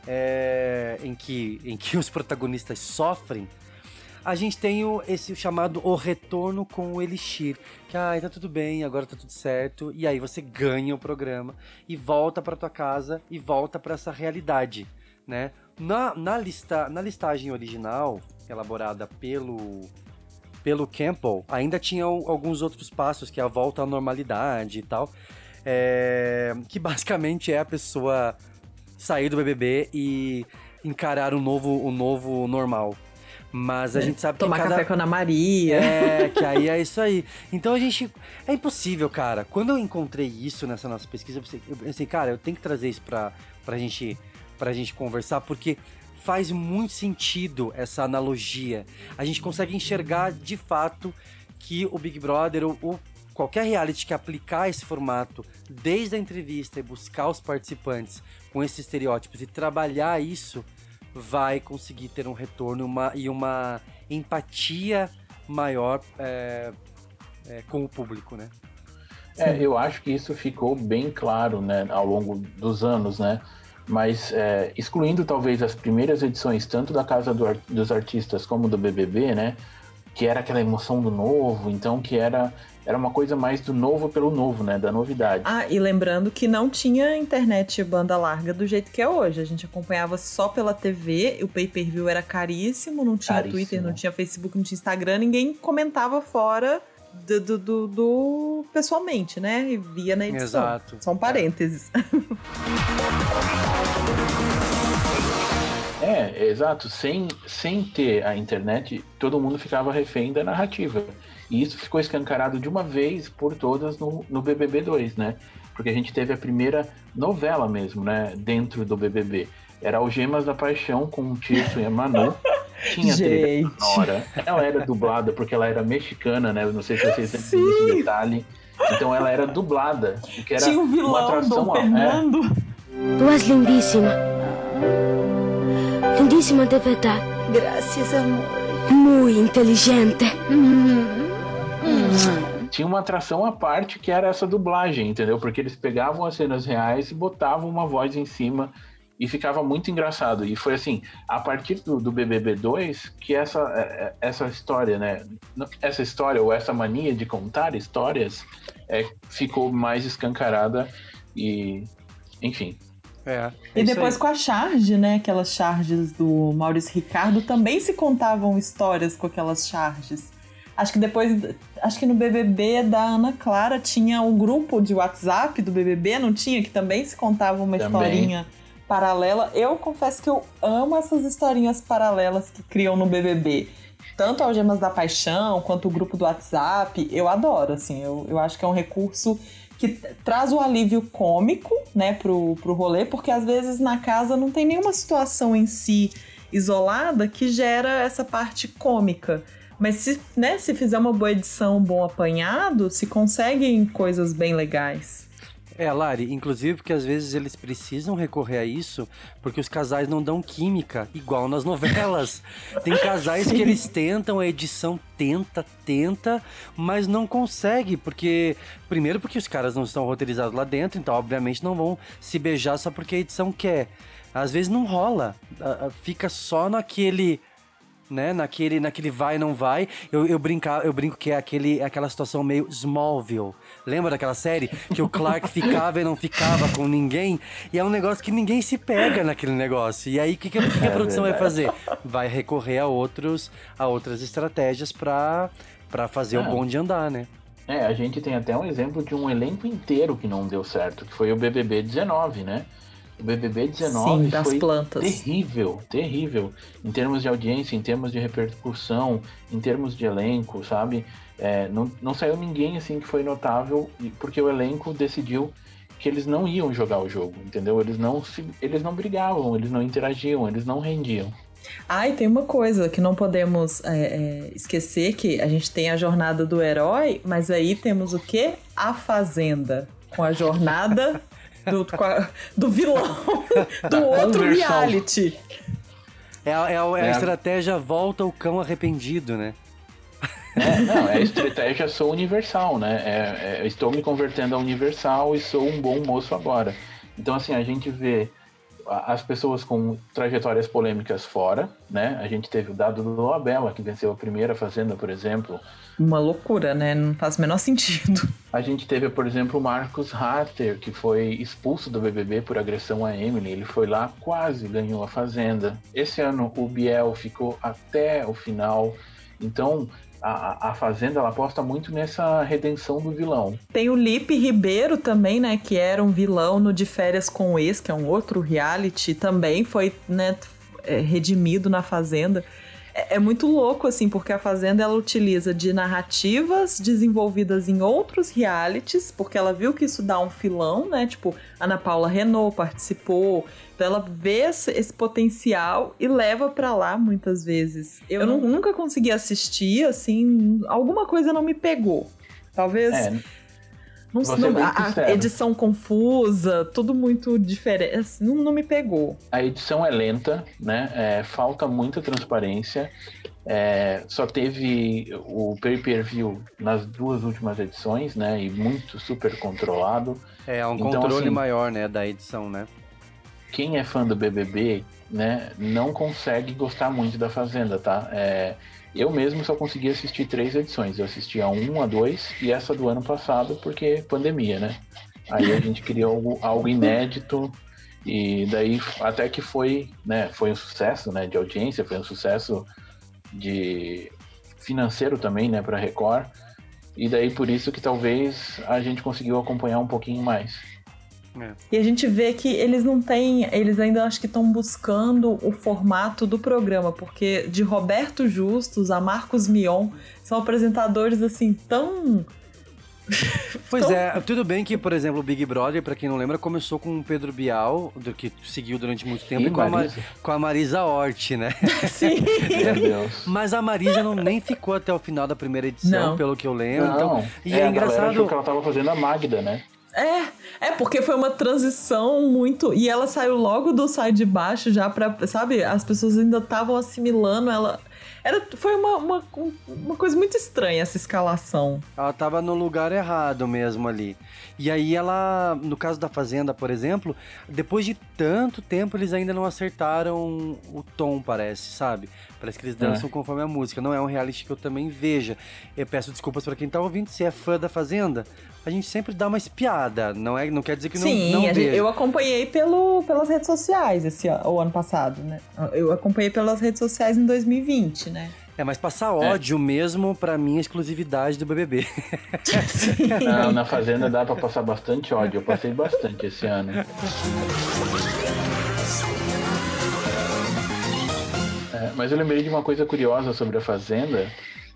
é, em, que, em que os protagonistas sofrem, a gente tem o, esse chamado O Retorno com o Elixir. Que, ai, tá tudo bem, agora tá tudo certo. E aí você ganha o programa e volta pra tua casa e volta pra essa realidade, né? Na, na, lista, na listagem original, elaborada pelo, pelo Campbell, ainda tinham alguns outros passos, que é a volta à normalidade e tal. é, que basicamente é a pessoa sair do BBB e encarar o novo, o novo normal. Mas a É, gente sabe tomar que cada... café com a Ana Maria. É, que aí é isso aí. Então a gente. É impossível, cara. Quando eu encontrei isso nessa nossa pesquisa, eu pensei, eu pensei cara, eu tenho que trazer isso pra, pra, gente, pra gente conversar, porque faz muito sentido essa analogia. A gente consegue enxergar de fato que o Big Brother, ou, ou qualquer reality que aplicar esse formato desde a entrevista e buscar os participantes com esses estereótipos e trabalhar isso, vai conseguir ter um retorno uma, e uma empatia maior é, é, com o público, né? É, eu acho que isso ficou bem claro, né, ao longo dos anos, né? Mas é, excluindo talvez as primeiras edições, tanto da Casa do Ar- dos Artistas como do BBB, né? Que era aquela emoção do novo, então que era, era uma coisa mais do novo pelo novo, né? Da novidade. Ah, e lembrando que não tinha internet banda larga do jeito que é hoje. A gente acompanhava só pela TV, o pay-per-view era caríssimo, não tinha Caríssimo. Twitter, não tinha Facebook, não tinha Instagram, ninguém comentava fora do, do- do- do- pessoalmente, né? E via na edição. Exato. Só um parênteses. É, exato. Sem, sem ter a internet, todo mundo ficava refém da narrativa. E isso ficou escancarado de uma vez por todas no, no BBB 2, né? Porque a gente teve a primeira novela mesmo, né? Dentro do BBB. Era Algemas da Paixão com o Tirso e a Manu. Tinha trilha sonora. Ela era dublada porque ela era mexicana, né? Não sei se vocês têm esse detalhe. Então ela era dublada. Que era Tinha o uma vilão, atração. Dom é, Fernando. Tu és lindíssima. Lindíssima de verdade. Gracias, amor. Muito inteligente. tinha uma atração à parte que era essa dublagem, entendeu? Porque eles pegavam as cenas reais e botavam uma voz em cima e ficava muito engraçado. E foi assim, a partir do, do BBB 2 que essa, é, é, essa história, né? Essa história ou essa mania de contar histórias é, ficou mais escancarada e, enfim. É. E depois com a charge, né? Aquelas charges do Maurício Ricardo, também se contavam histórias com aquelas charges. Acho que depois, acho que no BBB da Ana Clara tinha um grupo de WhatsApp do BBB, não tinha? Que também se contava uma Também. historinha paralela. Eu confesso que eu amo essas historinhas paralelas que criam no BBB. Tanto Algemas da Paixão, quanto o grupo do WhatsApp. Eu adoro, assim. Eu, eu acho que é um recurso que traz o alívio cômico, né, pro, pro rolê, porque às vezes na casa não tem nenhuma situação em si isolada que gera essa parte cômica. Mas se, né, se fizer uma boa edição, um bom apanhado, se conseguem coisas bem legais. É, Lari, inclusive porque às vezes eles precisam recorrer a isso porque os casais não dão química, igual nas novelas. Tem casais que eles tentam, a edição tenta, tenta, mas não consegue, porque. Primeiro, porque os caras não estão roteirizados lá dentro, então obviamente não vão se beijar só porque a edição quer. Às vezes não rola, fica só naquele né? Naquele, naquele vai não vai. Eu, eu, brincar, eu brinco que é aquele, aquela situação meio Smallville. Lembra daquela série? Que o Clark ficava e não ficava com ninguém. E é um negócio que ninguém se pega naquele negócio. E aí, o que, que, a- o que a É produção vai fazer? Vai recorrer a, outros, a outras estratégias pra, pra fazer o É. bonde andar, né? É, a gente tem até um exemplo de um elenco inteiro que não deu certo, que foi o BBB 19, né? O BBB 19 Sim, das foi plantas. terrível, terrível. Em termos de audiência, em termos de repercussão, em termos de elenco, sabe? É, não, não saiu ninguém assim que foi notável, porque o elenco decidiu que eles não iam jogar o jogo, entendeu? Eles não, se, eles não brigavam, eles não interagiam, eles não rendiam. Ah, e tem uma coisa que não podemos é, é, esquecer, que a gente tem a jornada do herói, mas aí temos o quê? A Fazenda. Com a jornada do, a, do vilão do outro reality. É, é, é a estratégia volta o cão arrependido, né? É, não, é a estratégia sou universal, né? É, é, estou me convertendo a universal e sou um bom moço agora. Então, assim, a gente vê as pessoas com trajetórias polêmicas fora, né? A gente teve o dado do Abela, que venceu a primeira Fazenda, por exemplo. Uma loucura, né? Não faz o menor sentido. A gente teve, por exemplo, o Marcos Harter, que foi expulso do BBB por agressão a Emily. Ele foi lá, quase ganhou a Fazenda. Esse ano, o Biel ficou até o final. Então, a, a Fazenda ela aposta muito nessa redenção do vilão. Tem o Lipe Ribeiro também, né? Que era um vilão no De Férias com o Ex, que é um outro reality, também foi né, é, redimido na Fazenda. É, é, muito louco, assim, porque a Fazenda ela utiliza de narrativas desenvolvidas em outros realities, porque ela viu que isso dá um filão, né? Tipo, Ana Paula Renault participou, então ela vê esse potencial e leva para lá muitas vezes. Eu, eu não, nunca consegui assistir, assim, alguma coisa não me pegou. Talvez. É. Não, não, a, edição confusa, tudo muito diferente. Assim, não, não me pegou. A edição é lenta, né? É, falta muita transparência. É, só teve o pay-per-view nas duas últimas edições, né? E muito super controlado. É, um então, controle assim, maior, né? Da edição, né? Quem é fã do BBB, né, não consegue gostar muito da Fazenda, tá? É, eu mesmo só consegui assistir três edições. Eu assisti a 1, a 2 e essa do ano passado, porque pandemia, né? Aí a gente queria algo, algo inédito e daí até que foi, né, foi um sucesso, né, de audiência, foi um sucesso de financeiro também, né, para Record. E daí por isso que talvez a gente conseguiu acompanhar um pouquinho mais. É. E a gente vê que eles não têm, eles ainda acho que estão buscando o formato do programa, porque de Roberto Justus a Marcos Mion são apresentadores assim tão Pois é, tudo bem que, por exemplo, o Big Brother, para quem não lembra, começou com o Pedro Bial, do que seguiu durante muito tempo, e, e com, a com, a Marisa Hort, né? Sim. Mas a Marisa não, nem ficou até o final da primeira edição, não. pelo que eu lembro. Não. Então, e é, é engraçado. Achou que ela tava fazendo a Magda, né? É, é porque foi uma transição muito. E ela saiu logo do sai de baixo já pra. Sabe? As pessoas ainda estavam assimilando ela. Era, foi uma, uma, uma coisa muito estranha essa escalação. Ela tava no lugar errado mesmo ali. E aí ela, no caso da Fazenda, por exemplo, depois de tanto tempo eles ainda não acertaram o tom, parece, sabe? Parece que eles dançam é. conforme a música. Não é um reality que eu também veja. Eu peço desculpas para quem tá ouvindo, se é fã da Fazenda, a gente sempre dá uma espiada, não é? Não quer dizer que não Sim, não gente, eu acompanhei pelo, pelas redes sociais esse o ano passado, né? Eu acompanhei pelas redes sociais em 2020, né? É, mas passar ódio é. mesmo, para mim, é exclusividade do BBB. Não, na Fazenda dá para passar bastante ódio. Eu passei bastante esse ano. É, mas eu lembrei de uma coisa curiosa sobre a Fazenda,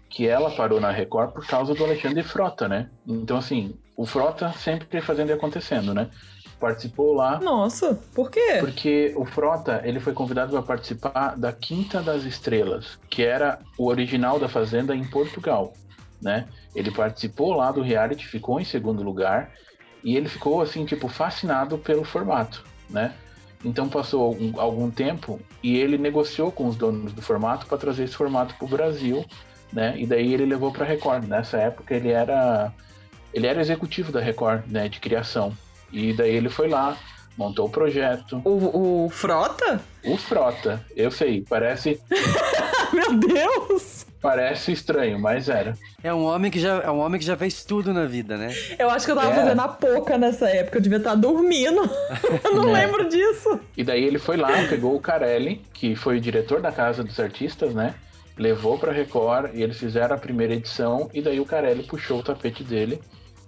que ela parou na Record por causa do Alexandre Frota, né? Então, assim, o Frota sempre fazendo e acontecendo, né? Participou lá. Nossa, por quê? Porque o Frota, ele foi convidado para participar da Quinta das Estrelas, que era o original da Fazenda em Portugal, né? Ele participou lá do reality, ficou em segundo lugar, e ele ficou, assim, tipo, fascinado pelo formato, né? Então passou algum, algum tempo e ele negociou com os donos do formato para trazer esse formato para o Brasil né? E daí ele levou para Record. Nessa época ele era ele era executivo da Record, né, de criação. E daí ele foi lá, montou o projeto. O, o Frota? O Frota, eu sei, parece. Meu Deus! Parece estranho, mas era. É um homem que já é um homem que já fez tudo na vida, né? Eu acho que eu tava é. fazendo a pouca nessa época, eu devia estar dormindo. eu não é. lembro disso. E daí ele foi lá, pegou o Carelli, que foi o diretor da Casa dos Artistas, né? Levou para Record e eles fizeram a primeira edição e daí o Carelli puxou o tapete dele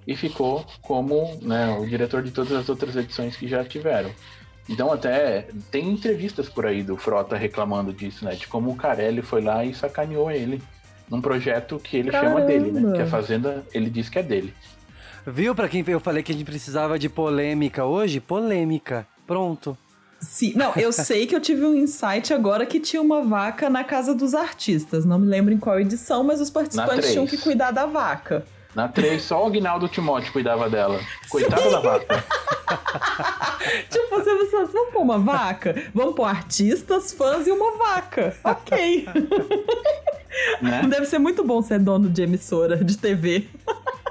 e ficou como né, o diretor de todas as outras edições que já tiveram. Então até tem entrevistas por aí do Frota reclamando disso, né? De como o Carelli foi lá e sacaneou ele num projeto que ele Caramba. chama dele, né? Que a Fazenda, ele diz que é dele. Viu para quem eu falei que a gente precisava de polêmica hoje? Polêmica. Pronto. Sim, não, eu sei que eu tive um insight agora que tinha uma vaca na casa dos artistas. Não me lembro em qual edição, mas os participantes tinham que cuidar da vaca. Na 3, só o Aguinaldo Timóteo cuidava dela. Coitado da vaca. Tipo, você pensou, vamos pôr uma vaca? Vamos pôr artistas, fãs e uma vaca. Ok. Né? Deve ser muito bom ser dono de emissora de TV.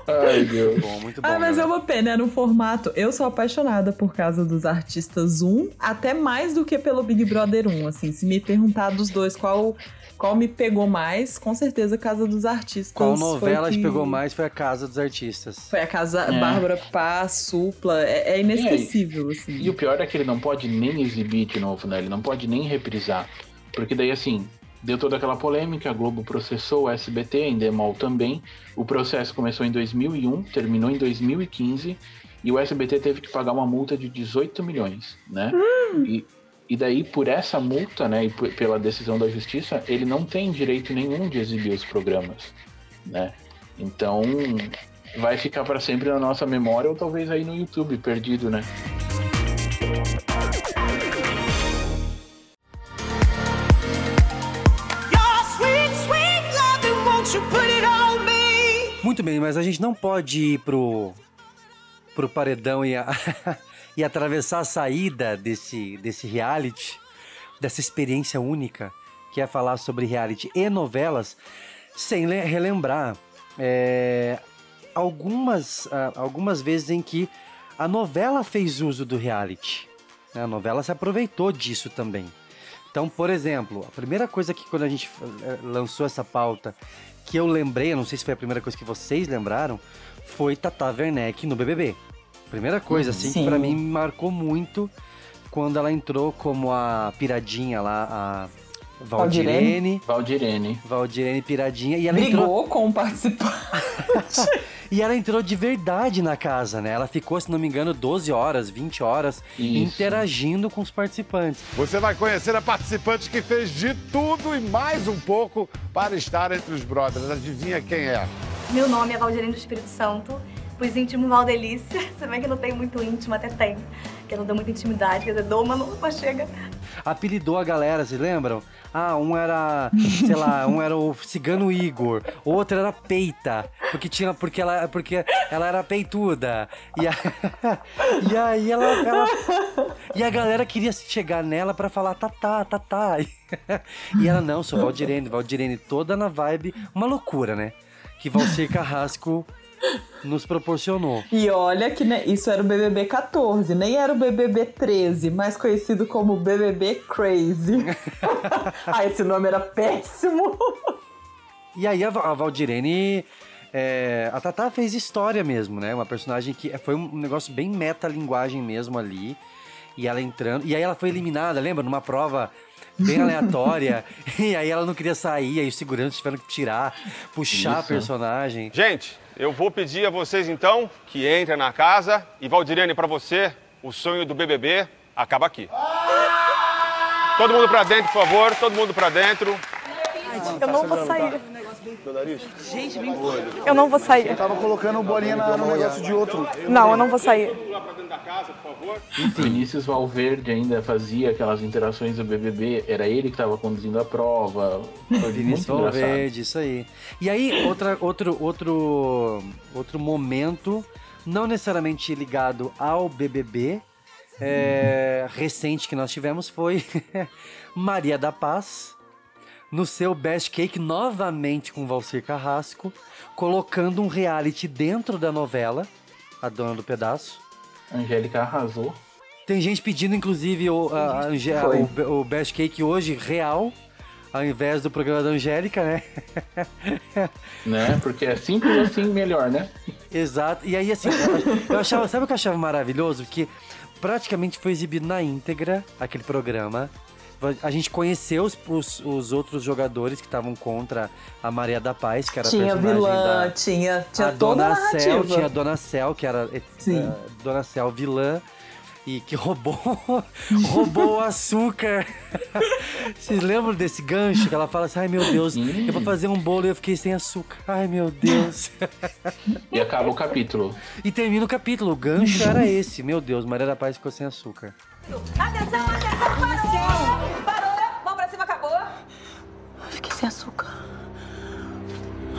Ai, Deus. Bom, muito bom. Ah, mas né? é uma pena, é no formato. Eu sou apaixonada por causa dos artistas 1, até mais do que pelo Big Brother 1. Assim, se me perguntar dos dois qual, qual me pegou mais, com certeza Casa dos Artistas. Qual foi novela que- te pegou mais foi a Casa dos Artistas. Foi a casa É. Bárbara Paz, Supla. É, é inesquecível, assim. E o pior é que ele não pode nem exibir de novo, né? Ele não pode nem reprisar. Porque daí, assim, deu toda aquela polêmica, a Globo processou o SBT, a Endemol também. O processo começou em 2001, terminou em 2015, e o SBT teve que pagar uma multa de 18 milhões, né? E, e daí, por essa multa, né, e pela decisão da justiça, ele não tem direito nenhum de exibir os programas, né? Então, vai ficar para sempre na nossa memória, ou talvez aí no YouTube, perdido, né? Muito bem, mas a gente não pode ir pro, pro paredão e, a- e atravessar a saída desse, desse reality, dessa experiência única, que é falar sobre reality e novelas, sem le- relembrar é, algumas, ah, algumas vezes em que a novela fez uso do reality. A novela se aproveitou disso também. Então, por exemplo, a primeira coisa que quando a gente eh, lançou essa pauta, que eu lembrei, eu não sei se foi a primeira coisa que vocês lembraram, foi Tata Werneck no BBB. Primeira coisa, assim, que Sim. pra mim me marcou muito quando ela entrou como a piradinha lá, a Valdirene. Valdirene. Valdirene Piradinha. E ela entrou, Brigou com o participante. e ela entrou de verdade na casa, né? Ela ficou, se não me engano, 12 horas, 20 horas Isso. interagindo com os participantes. Você vai conhecer a participante que fez de tudo e mais um pouco para estar entre os brothers. Adivinha quem é? Meu nome é Valdirene do Espírito Santo, pois íntimo Valdelícia. Se bem que eu não tenho muito íntimo, até tem. Que não dou muita intimidade, quer dizer, dou, mas não mas chega. apelidou a galera, vocês lembram? Ah, um era, sei lá, um era o cigano Igor, outro era peita, porque tinha, porque ela, porque ela era peituda. E, a- e aí ela, ela- e a galera queria chegar nela pra falar tatá, tatá. E ela não, sou Valdirene, Valdirene toda na vibe, uma loucura, né? Que Valcir Carrasco nos proporcionou. E olha que né, isso era o BBB 14, nem era o BBB 13, mais conhecido como BBB Crazy. ah, esse nome era péssimo. E aí a, Va- a Valdirene. é, a Tatá fez história mesmo, né? Uma personagem que foi um negócio bem metalinguagem mesmo ali. E ela entrando. E aí ela foi eliminada, lembra? Numa prova bem aleatória. e aí ela não queria sair, aí os seguranças tiveram que tirar, puxar a Isso. personagem. Gente, eu vou pedir a vocês então que entrem na casa e Valdirene, pra você, o sonho do BBB acaba aqui. Todo mundo pra dentro, por favor, todo mundo pra dentro. Eu não vou sair. Gente, Eu não vou sair. Eu tava colocando bolinha na- no negócio de outro. Não, eu não vou sair. Vinícius Valverde ainda fazia aquelas interações do BBB, era ele que estava conduzindo a prova. Foi Vinícius muito engraçado. Valverde, isso aí. E aí, outra, outro, outro, outro momento, não necessariamente ligado ao BBB, é, recente que nós tivemos foi Maria da Paz, no seu Best Cake, novamente com Valcir Carrasco, colocando um reality dentro da novela, A Dona do Pedaço. Angélica arrasou. Tem gente pedindo, inclusive, o, a, a o, o Best Cake hoje real, ao invés do programa da Angélica, né? Né? Porque é simples assim melhor, né? Exato. E aí, assim, eu achava, sabe o que eu achava maravilhoso? Que praticamente foi exibido na íntegra aquele programa. A gente conheceu os, os, os outros jogadores que estavam contra a Maria da Paz, que era a Tinha personagem vilã, da... tinha, tinha a toda Dona a Cel, tinha a Dona Cel, que era eh, Sim. eh, Dona Cel vilã. e que roubou, roubou o açúcar. Vocês lembram desse gancho que ela fala assim: ai meu Deus, eu vou fazer um bolo e eu fiquei sem açúcar. Ai meu Deus. E acaba o capítulo. E termina o capítulo. O gancho era esse. Meu Deus, Maria da Paz ficou sem açúcar. Atenção, atenção, parou! Parou! Mão pra cima, acabou! Fiquei sem açúcar.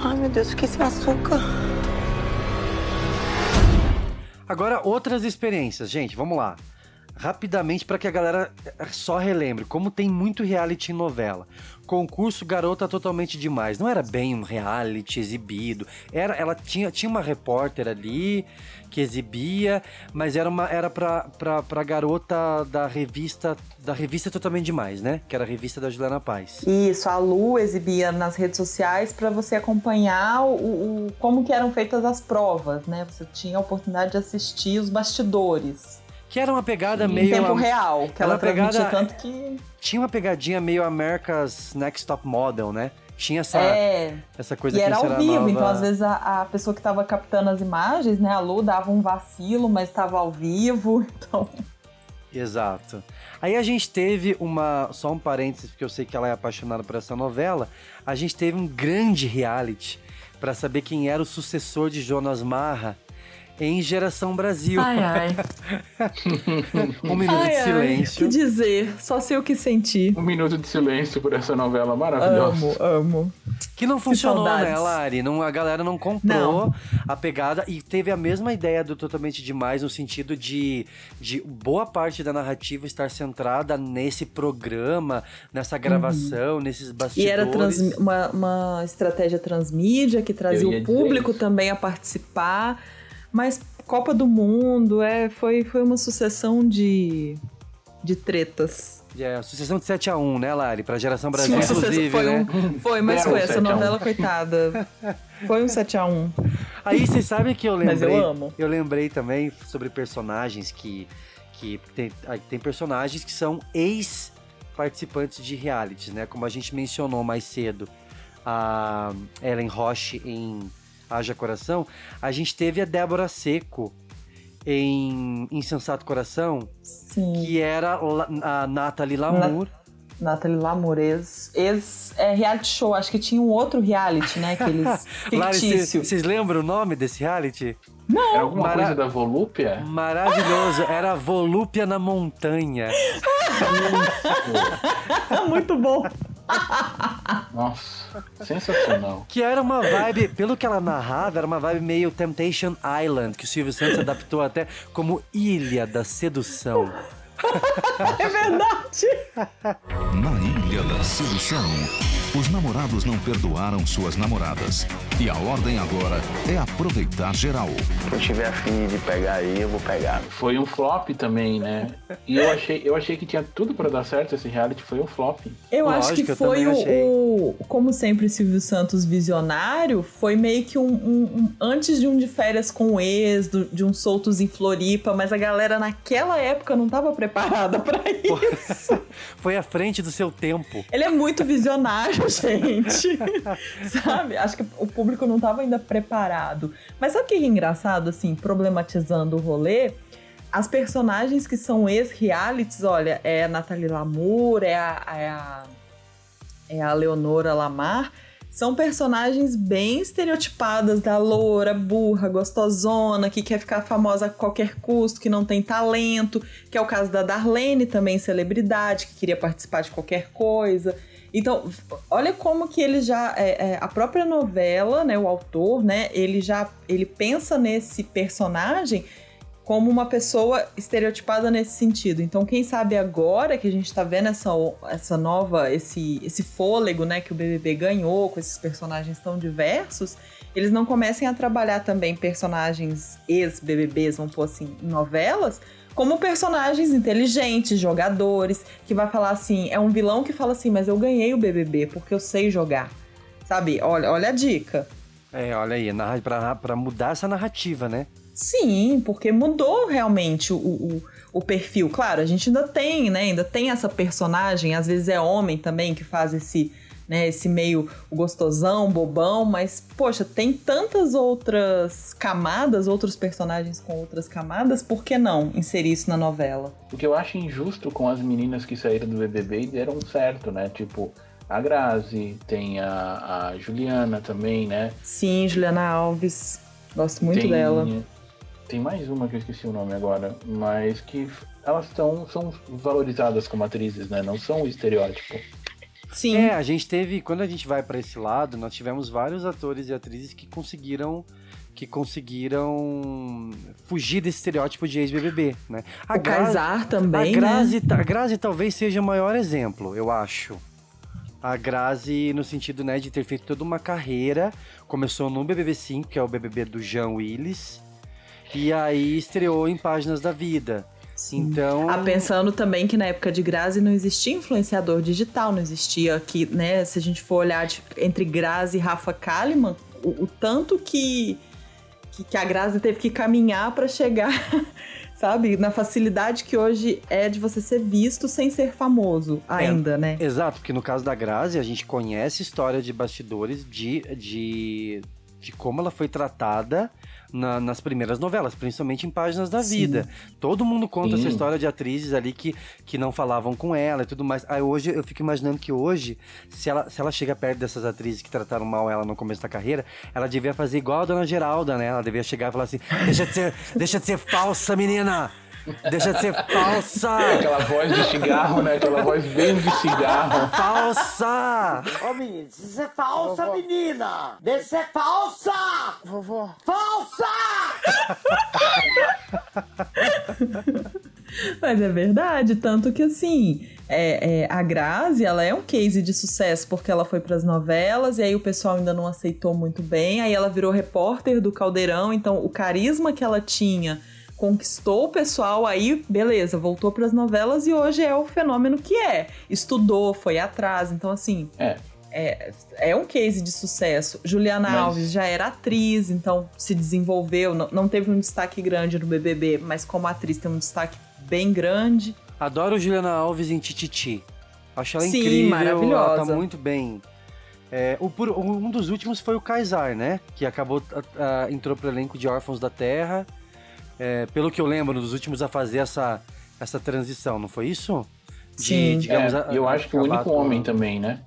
Ai, meu Deus, fiquei sem açúcar. Agora, outras experiências, gente, vamos lá. Rapidamente para que a galera só relembre, como tem muito reality em novela. Concurso Garota Totalmente Demais. Não era bem um reality exibido. Era, ela tinha, tinha uma repórter ali que exibia, mas era uma era pra, pra, pra garota da revista da revista Totalmente Demais, né? Que era a revista da Juliana Paz. Isso, a Lu exibia nas redes sociais para você acompanhar o, o- como que eram feitas as provas, né? Você tinha a oportunidade de assistir os bastidores. Que era uma pegada Em meio. tempo real, que ela uma pegada- tanto que... Tinha uma pegadinha meio America's Next Top Model, né? Tinha essa, É. essa coisa que era ao vivo, nova- então às vezes a, a pessoa que estava captando as imagens, né, a Lu, dava um vacilo, mas estava ao vivo, então... Exato. Aí a gente teve uma. Só um parênteses, porque eu sei que ela é apaixonada por essa novela. A gente teve um grande reality pra saber quem era o sucessor de Jonas Marra em Geração Brasil. Ai, ai. um minuto Ai, de ai, silêncio. O que dizer? Só sei o que sentir. Um minuto de silêncio por essa novela maravilhosa. Amo, amo. Que não funcionou, né, saudades. Lari? Não, a galera não comprou Não. a pegada e teve a mesma ideia do Totalmente Demais, no sentido de, de boa parte da narrativa estar centrada nesse programa, nessa gravação, nesses Uhum. E bastidores. era trans- uma, uma estratégia transmídia que trazia o público também a participar. Mas Copa do Mundo é, foi, foi uma sucessão de, de tretas. É, sucessão de 7 a 1 né, Lari? Pra Geração Brasil, Sim, inclusive, foi né? um- foi, mas foi um essa 7 a 1. novela, coitada. Foi um 7x1. Aí vocês sabem que eu lembrei. Mas eu amo. Eu lembrei também sobre personagens que. que tem, tem personagens que são ex-participantes de realities, né? Como a gente mencionou mais cedo, a Ellen Roche em Haja Coração. A gente teve a Débora Seco em Insensato Coração, Sim. que era a Nathalie Lamour. Nathalie Lamour, ex, ex é, reality show. Acho que tinha um outro reality, né? Aqueles fictício. vocês lembram o nome desse reality? Não. Era alguma Mara- coisa da Volúpia? Maravilhoso, era Volúpia na Montanha. Muito bom. Nossa, sensacional. Que era uma vibe, pelo que ela narrava, era uma vibe meio Temptation Island, que o Silvio Santos adaptou até como Ilha da Sedução. É verdade. Na Ilha da Sedução, os namorados não perdoaram suas namoradas. E a ordem agora é aproveitar geral. Quem tiver afim de pegar aí, eu vou pegar. Foi um flop também, né? E eu achei, eu achei que tinha tudo pra dar certo esse reality, foi um flop. Eu acho que foi o, o- Como sempre, Silvio Santos visionário, foi meio que um, um- um- Antes de um de férias com o ex, do- de um soltos em Floripa, mas a galera naquela época não tava preparada pra isso. Foi à frente do seu tempo. Ele é muito visionário, gente. sabe? Acho que o público não tava ainda preparado. Mas sabe o que é engraçado, assim, problematizando o rolê? As personagens que são ex-realities, olha, é a Nathalie Lamour, é a, é a, é a Leonora Lamar, são personagens bem estereotipadas da loura, burra, gostosona, que quer ficar famosa a qualquer custo, que não tem talento, que é o caso da Darlene, também celebridade, que queria participar de qualquer coisa. Então, olha como que ele já. é, é, a própria novela, né? O autor, né? Ele já. Ele pensa nesse personagem como uma pessoa estereotipada nesse sentido. Então, quem sabe agora que a gente tá vendo essa, essa nova, esse, esse fôlego, né, que o BBB ganhou com esses personagens tão diversos, eles não comecem a trabalhar também personagens ex-BBBs, vamos pôr assim, em novelas, como personagens inteligentes, jogadores, que vai falar assim, é um vilão que fala assim, mas eu ganhei o BBB porque eu sei jogar. Sabe? Olha, olha a dica. É, olha aí, pra, pra mudar essa narrativa, né? Sim, porque mudou realmente o, o, o perfil. Claro, a gente ainda tem, né? Ainda tem essa personagem, às vezes é homem também que faz esse, né, esse meio gostosão, bobão, mas poxa, tem tantas outras camadas, outros personagens com outras camadas, por que não inserir isso na novela? O que eu acho injusto com as meninas que saíram do BBB e deram certo, né? Tipo, a Grazi, tem a, a Juliana também, né? Sim, Juliana Alves. Gosto muito tem, dela. Tem mais uma que eu esqueci o nome agora, mas que elas tão, são valorizadas como atrizes, né? Não são o estereótipo. Sim. É, a gente teve, quando a gente vai para esse lado, nós tivemos vários atores e atrizes que conseguiram que conseguiram fugir desse estereótipo de ex-BBB, né? A o Kaysar também, a Grazi, né? A Grazi talvez seja o maior exemplo, eu acho. A Grazi, no sentido, né, de ter feito toda uma carreira, começou no BBB 5, que é o BBB do Jean Willis, e aí estreou em Páginas da Vida. Sim. Então. Ah, pensando também que na época de Grazi não existia influenciador digital, não existia aqui, né? Se a gente for olhar de, entre Grazi e Rafa Kalimann, o, o tanto que, que, que, a Grazi teve que caminhar para chegar, sabe? Na facilidade que hoje é de você ser visto sem ser famoso ainda, é, né? Exato, porque no caso da Grazi, a gente conhece história de bastidores de, de, de como ela foi tratada na, nas primeiras novelas, principalmente em Páginas da Sim. Vida. Todo mundo conta Sim. essa história de atrizes ali que, que não falavam com ela e tudo mais. Aí hoje eu fico imaginando que hoje, se ela, se ela chega perto dessas atrizes que trataram mal ela no começo da carreira, ela devia fazer igual a Dona Geralda, né? Ela devia chegar e falar assim: deixa de ser, deixa de ser falsa, menina! Deixa de ser falsa! Aquela voz de cigarro, né? Aquela voz bem de cigarro. Falsa! Ô menino, isso é falsa, Vovó. menina! Deixa ser falsa! Vovó. Falsa! Mas é verdade, tanto que assim, é, é, a Grazi, ela é um case de sucesso porque ela foi para as novelas e aí o pessoal ainda não aceitou muito bem, aí ela virou repórter do Caldeirão, então o carisma que ela tinha conquistou o pessoal, aí beleza, voltou para as novelas e hoje é o fenômeno que é. Estudou, foi atrás, então assim, É. é, é um case de sucesso. Juliana Mas- Alves já era atriz, então se desenvolveu, não, não teve um destaque grande no BBB, mas como atriz tem um destaque bem grande. Adoro Juliana Alves em Tititi. Acho ela Sim, incrível, ela maravilhosa. tá muito bem. É, o, por- um dos últimos foi o Kaysar, né? Que acabou, a- a- entrou pro elenco de Órfãos da Terra. É, pelo que eu lembro, dos últimos a fazer essa, essa transição, não foi isso? De, Sim. digamos, É, a- eu acho que o único com- homem também, né?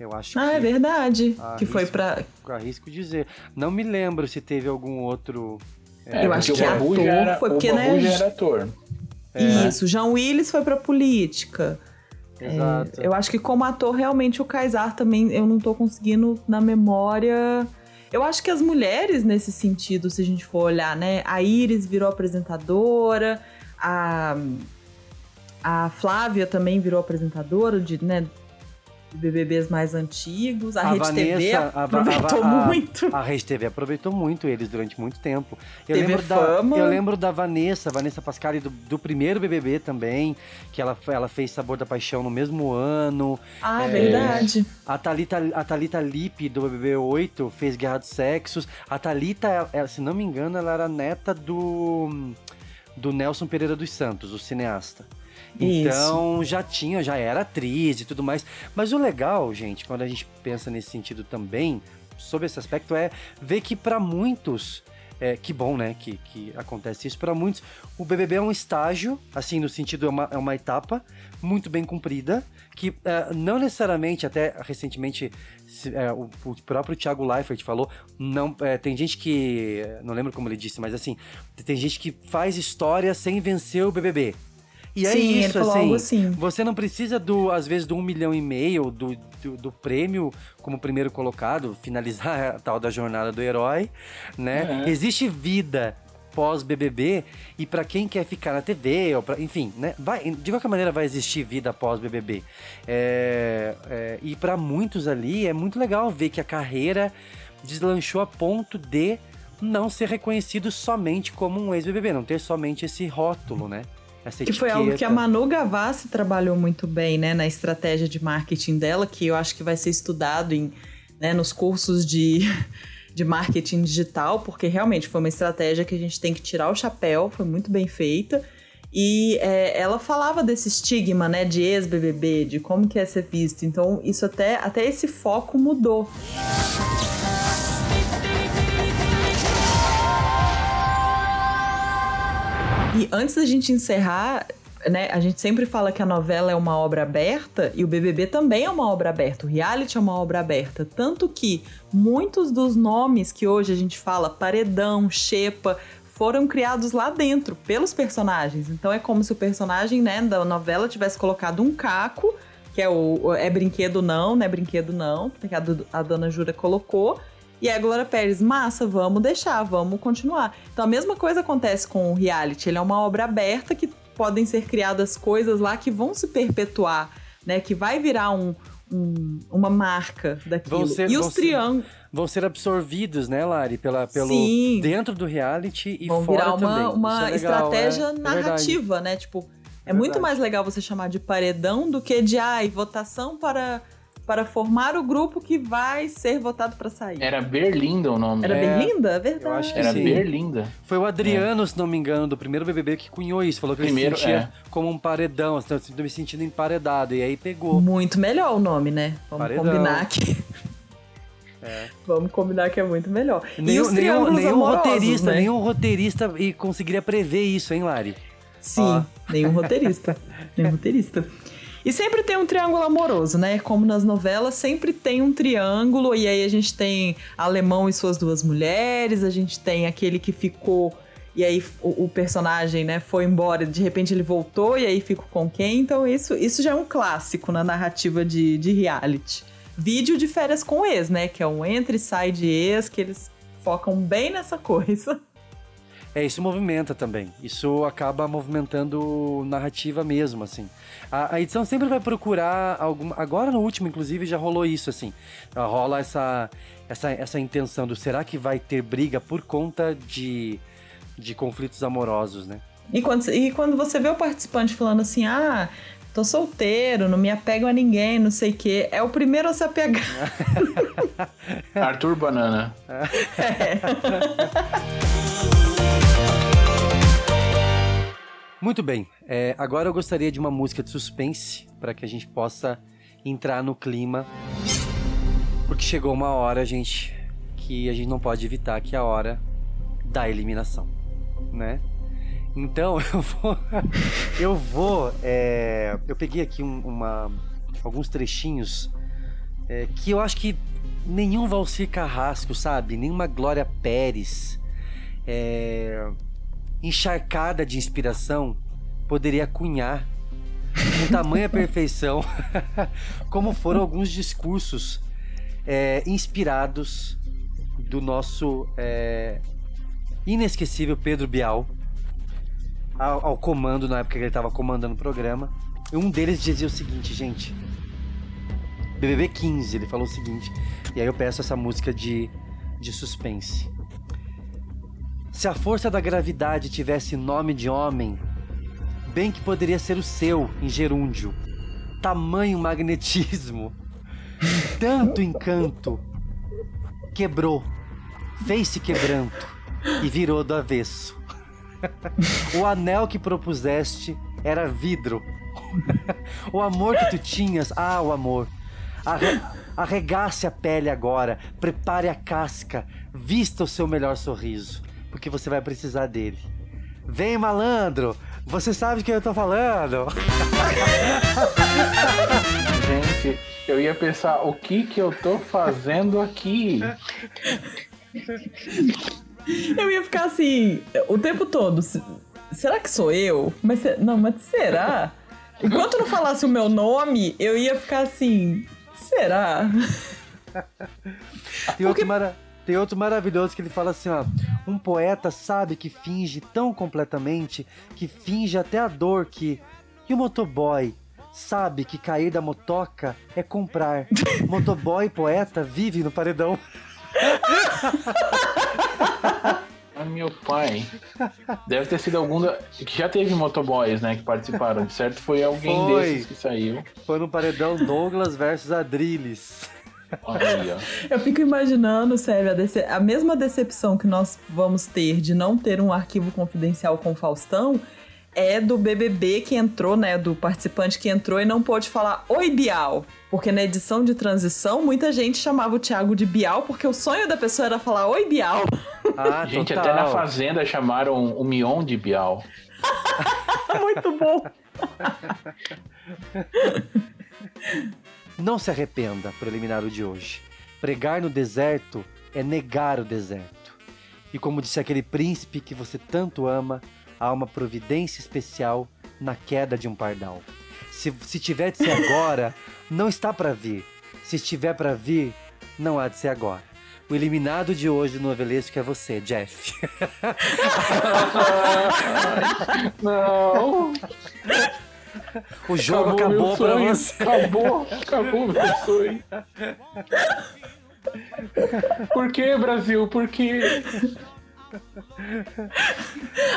Eu acho Ah, que... é verdade. Ah, que foi pra. Arrisco dizer. Não me lembro se teve algum outro... É, Eu acho que o Babu ator já era, foi o porque, Babu né, já era ator. Isso, João Willis foi pra política. Exato. É, eu acho que como ator, realmente, o Kaysar também, eu não tô conseguindo na memória. Eu acho que as mulheres, nesse sentido, se a gente for olhar, né? A Iris virou apresentadora, a, a Flávia também virou apresentadora de, né, BBBs mais antigos. A, Rede TV a- a- aproveitou a- a- muito. A Rede TV aproveitou muito eles durante muito tempo. Eu TV lembro Fama. Da, eu lembro da Vanessa, Vanessa Pascali, do, do primeiro BBB também, que ela, ela fez Sabor da Paixão no mesmo ano. Ah, é verdade. A Thalita, a Thalita Lippe, do BBB 8, fez Guerra dos Sexos. A Thalita, ela, se não me engano, ela era neta do, do Nelson Pereira dos Santos, o cineasta. Isso. Então já tinha, já era atriz e tudo mais. Mas o legal, gente, quando a gente pensa nesse sentido também, sobre esse aspecto, é ver que para muitos. É, que bom, né, que, que acontece isso. Para muitos, o BBB é um estágio, assim, no sentido, é uma, é uma etapa muito bem cumprida, que é, não necessariamente, até recentemente, se- é, o, o próprio Thiago Leifert falou, não, é, tem gente que, não lembro como ele disse, mas assim, tem gente que faz história sem vencer o BBB. E é Sim, isso, assim, assim. Você não precisa do, às vezes, do um milhão e meio, do, do, do prêmio como primeiro colocado, finalizar a tal da jornada do herói, né? É. Existe vida pós-BBB e pra quem quer ficar na TV, ou pra, enfim, né? Vai, de qualquer maneira vai existir vida pós-BBB. É, é, e pra muitos ali é muito legal ver que a carreira deslanchou a ponto de não ser reconhecido somente como um ex-BBB, não ter somente esse rótulo, né? Essa Que foi algo que a. Manu Gavassi trabalhou muito bem, né, na estratégia de marketing dela, que eu acho que vai ser estudado em, né, nos cursos de, de marketing digital, porque realmente foi uma estratégia que a gente tem que tirar o chapéu, foi muito bem feita. E é, ela falava desse estigma, né, de ex-BBB, de como que é ser visto. Então, isso até, até esse foco mudou. E antes da gente encerrar, né, a gente sempre fala que a novela é uma obra aberta e o BBB também é uma obra aberta, o reality é uma obra aberta, tanto que muitos dos nomes que hoje a gente fala, paredão, xepa, foram criados lá dentro pelos personagens. Então é como se o personagem, né, da novela tivesse colocado um caco, que é o é brinquedo não, né, brinquedo não, que a, a dona Jura colocou. E aí a Glória Pérez, massa, vamos deixar, vamos continuar. Então a mesma coisa acontece com o reality. Ele é uma obra aberta que podem ser criadas coisas lá que vão se perpetuar, né? Que vai virar um, um uma marca daquilo. Ser, e os triângulos. Vão ser absorvidos, né, Lari? Pela, pelo, Sim. dentro do reality e vão fora virar uma, também. uma é legal, estratégia é, é narrativa, verdade. né? Tipo, é muito mais legal você chamar de paredão do que de ai, votação para para formar o grupo que vai ser votado para sair. Era Berlinda o nome. Era É, Berlinda? É verdade. Eu acho que Era sim. Berlinda. Foi o Adriano, se não me engano, do primeiro BBB que cunhou isso. Falou que Primeiro, ele se sentia é. como um paredão. Assim, tô me sentindo emparedado. E aí pegou. Muito melhor o nome, né? Vamos Paredão. combinar que. É. Vamos combinar que é muito melhor. e Nenhum, os nenhum, nenhum amorosos, roteirista, né? nenhum roteirista e conseguiria prever isso, hein, Lari? Sim, Ó. nenhum roteirista. nenhum roteirista. E sempre tem um triângulo amoroso, né? Como nas novelas, sempre tem um triângulo, e aí a gente tem alemão e suas duas mulheres, a gente tem aquele que ficou, e aí o, o personagem, né, foi embora, de repente ele voltou, e aí fica com quem? Então isso, isso já é um clássico na narrativa de, de reality. Vídeo de férias com ex, né? Que é um entra e sai de ex, que eles focam bem nessa coisa. É, isso movimenta também. Isso acaba movimentando narrativa mesmo, assim. A, a edição sempre vai procurar alguma. Agora no último, inclusive, já rolou isso, assim. Ah, Rola essa, essa, essa intenção do será que vai ter briga por conta de, de conflitos amorosos, né? E quando, e quando você vê o participante falando assim, ah, tô solteiro, não me apego a ninguém, não sei o quê, é o primeiro a se apegar. Arthur Banana. Muito bem. É, agora eu gostaria de uma música de suspense para que a gente possa entrar no clima. Porque chegou uma hora, gente, que a gente não pode evitar, que é a hora da eliminação, né? Então eu vou, eu vou, é, eu peguei aqui um- uma, alguns trechinhos é, que eu acho que nenhum Valcir Carrasco, sabe? Nenhuma Glória Pérez, é, encharcada de inspiração, poderia cunhar com tamanha perfeição como foram alguns discursos é, inspirados do nosso é, inesquecível Pedro Bial ao, ao comando na época que ele estava comandando o programa. E um deles dizia o seguinte, gente. BBB 15, ele falou o seguinte. E aí eu peço essa música de, de suspense. Se a força da gravidade tivesse nome de homem, bem que poderia ser o seu em gerúndio. Tamanho magnetismo, tanto encanto, quebrou, fez-se quebranto e virou do avesso. O anel que propuseste era vidro. O amor que tu tinhas, ah, o amor. Arre arregace a pele agora, prepare a casca, vista o seu melhor sorriso, porque você vai precisar dele. Vem, malandro, você sabe de quem eu tô falando. Gente, eu ia pensar, o que que eu tô fazendo aqui? Eu ia ficar assim, o tempo todo. "Se- Será que sou eu? Mas não, mas será? Enquanto não falasse o meu nome, eu ia ficar assim, será? Tem outro, mara- tem outro maravilhoso que ele fala assim, ó. Um poeta sabe que finge tão completamente que finge até a dor que. E o motoboy sabe que cair da motoca é comprar. motoboy poeta vive no paredão. Ah, meu pai. Deve ter sido algum da... que já teve motoboys, né, que participaram. De certo foi alguém Foi. desses que saiu. Foi no paredão Douglas versus Adrilles. Eu fico imaginando, sério, a, dece- a mesma decepção que nós vamos ter de não ter um arquivo confidencial com o Faustão é do BBB que entrou, né? Do participante que entrou e não pôde falar Oi Bial. Porque na edição de transição, muita gente chamava o Thiago de Bial, porque o sonho da pessoa era falar Oi Bial. Ah, Gente, total. até na Fazenda chamaram o Mion de Bial. Muito bom. Não se arrependa, preliminar o de hoje. Pregar no deserto é negar o deserto. E como disse aquele príncipe que você tanto ama, há uma providência especial na queda de um pardal. Se, se tiver de ser agora, não está para vir. Se estiver para vir, não há de ser agora. O eliminado de hoje do novelesco é você, Jeff. Não. O jogo acabou, meu pra sonho. você. Acabou, acabou meu sonho. Por que, Brasil? Por que?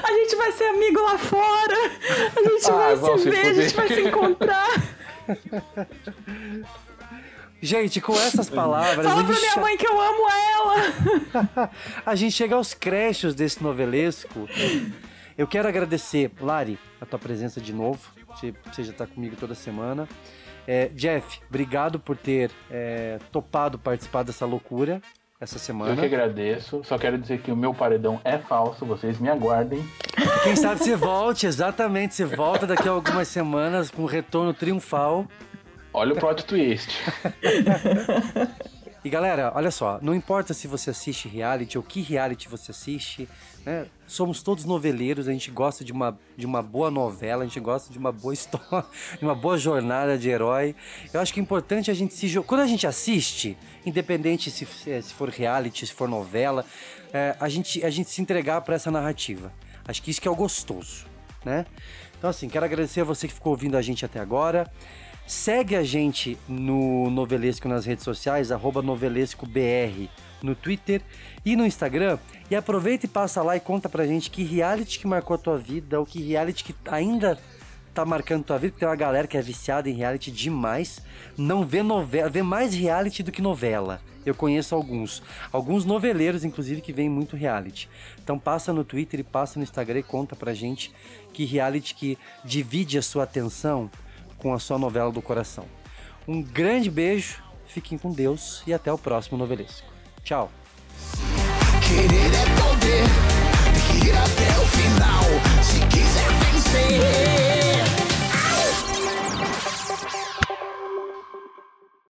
A gente vai ser amigo lá fora. A gente Ah, vai se se ver, a gente vai se encontrar. Gente, com essas palavras. Fala pra minha mãe que eu amo ela. a gente chega aos créditos desse novelesco. Eu quero agradecer, Lari, a tua presença de novo. Você, você já está comigo toda semana. É, Jeff, obrigado por ter é, topado participar dessa loucura essa semana. Eu que agradeço. Só quero dizer que o meu paredão é falso. Vocês me aguardem. Quem sabe você volte, exatamente. Você volta daqui a algumas semanas com um retorno triunfal. Olha o plot twist. E galera, olha só, não importa se você assiste reality ou que reality você assiste, né? Somos todos noveleiros, a gente gosta de uma, de uma boa novela, a gente gosta de uma boa história, de uma boa jornada de herói. Eu acho que é importante a gente se Quando a gente assiste, independente se, se for reality, se for novela, é, a, gente, a gente se entregar para essa narrativa. Acho que isso que é o gostoso, né? Então assim, quero agradecer a você que ficou ouvindo a gente até agora. Segue a gente no Novelesco nas redes sociais, arroba novelescobr, no Twitter e no Instagram. E aproveita e passa lá e conta pra gente que reality que marcou a tua vida, ou que reality que ainda tá marcando tua vida, porque tem uma galera que é viciada em reality demais, não vê novela, vê mais reality do que novela. Eu conheço alguns, alguns noveleiros inclusive que veem muito reality. Então passa no Twitter e passa no Instagram e conta pra gente que reality que divide a sua atenção com a sua novela do coração. Um grande beijo, fiquem com Deus e até o próximo novelesco. Tchau. Querer é poder, ir até o final, se quiser vencer.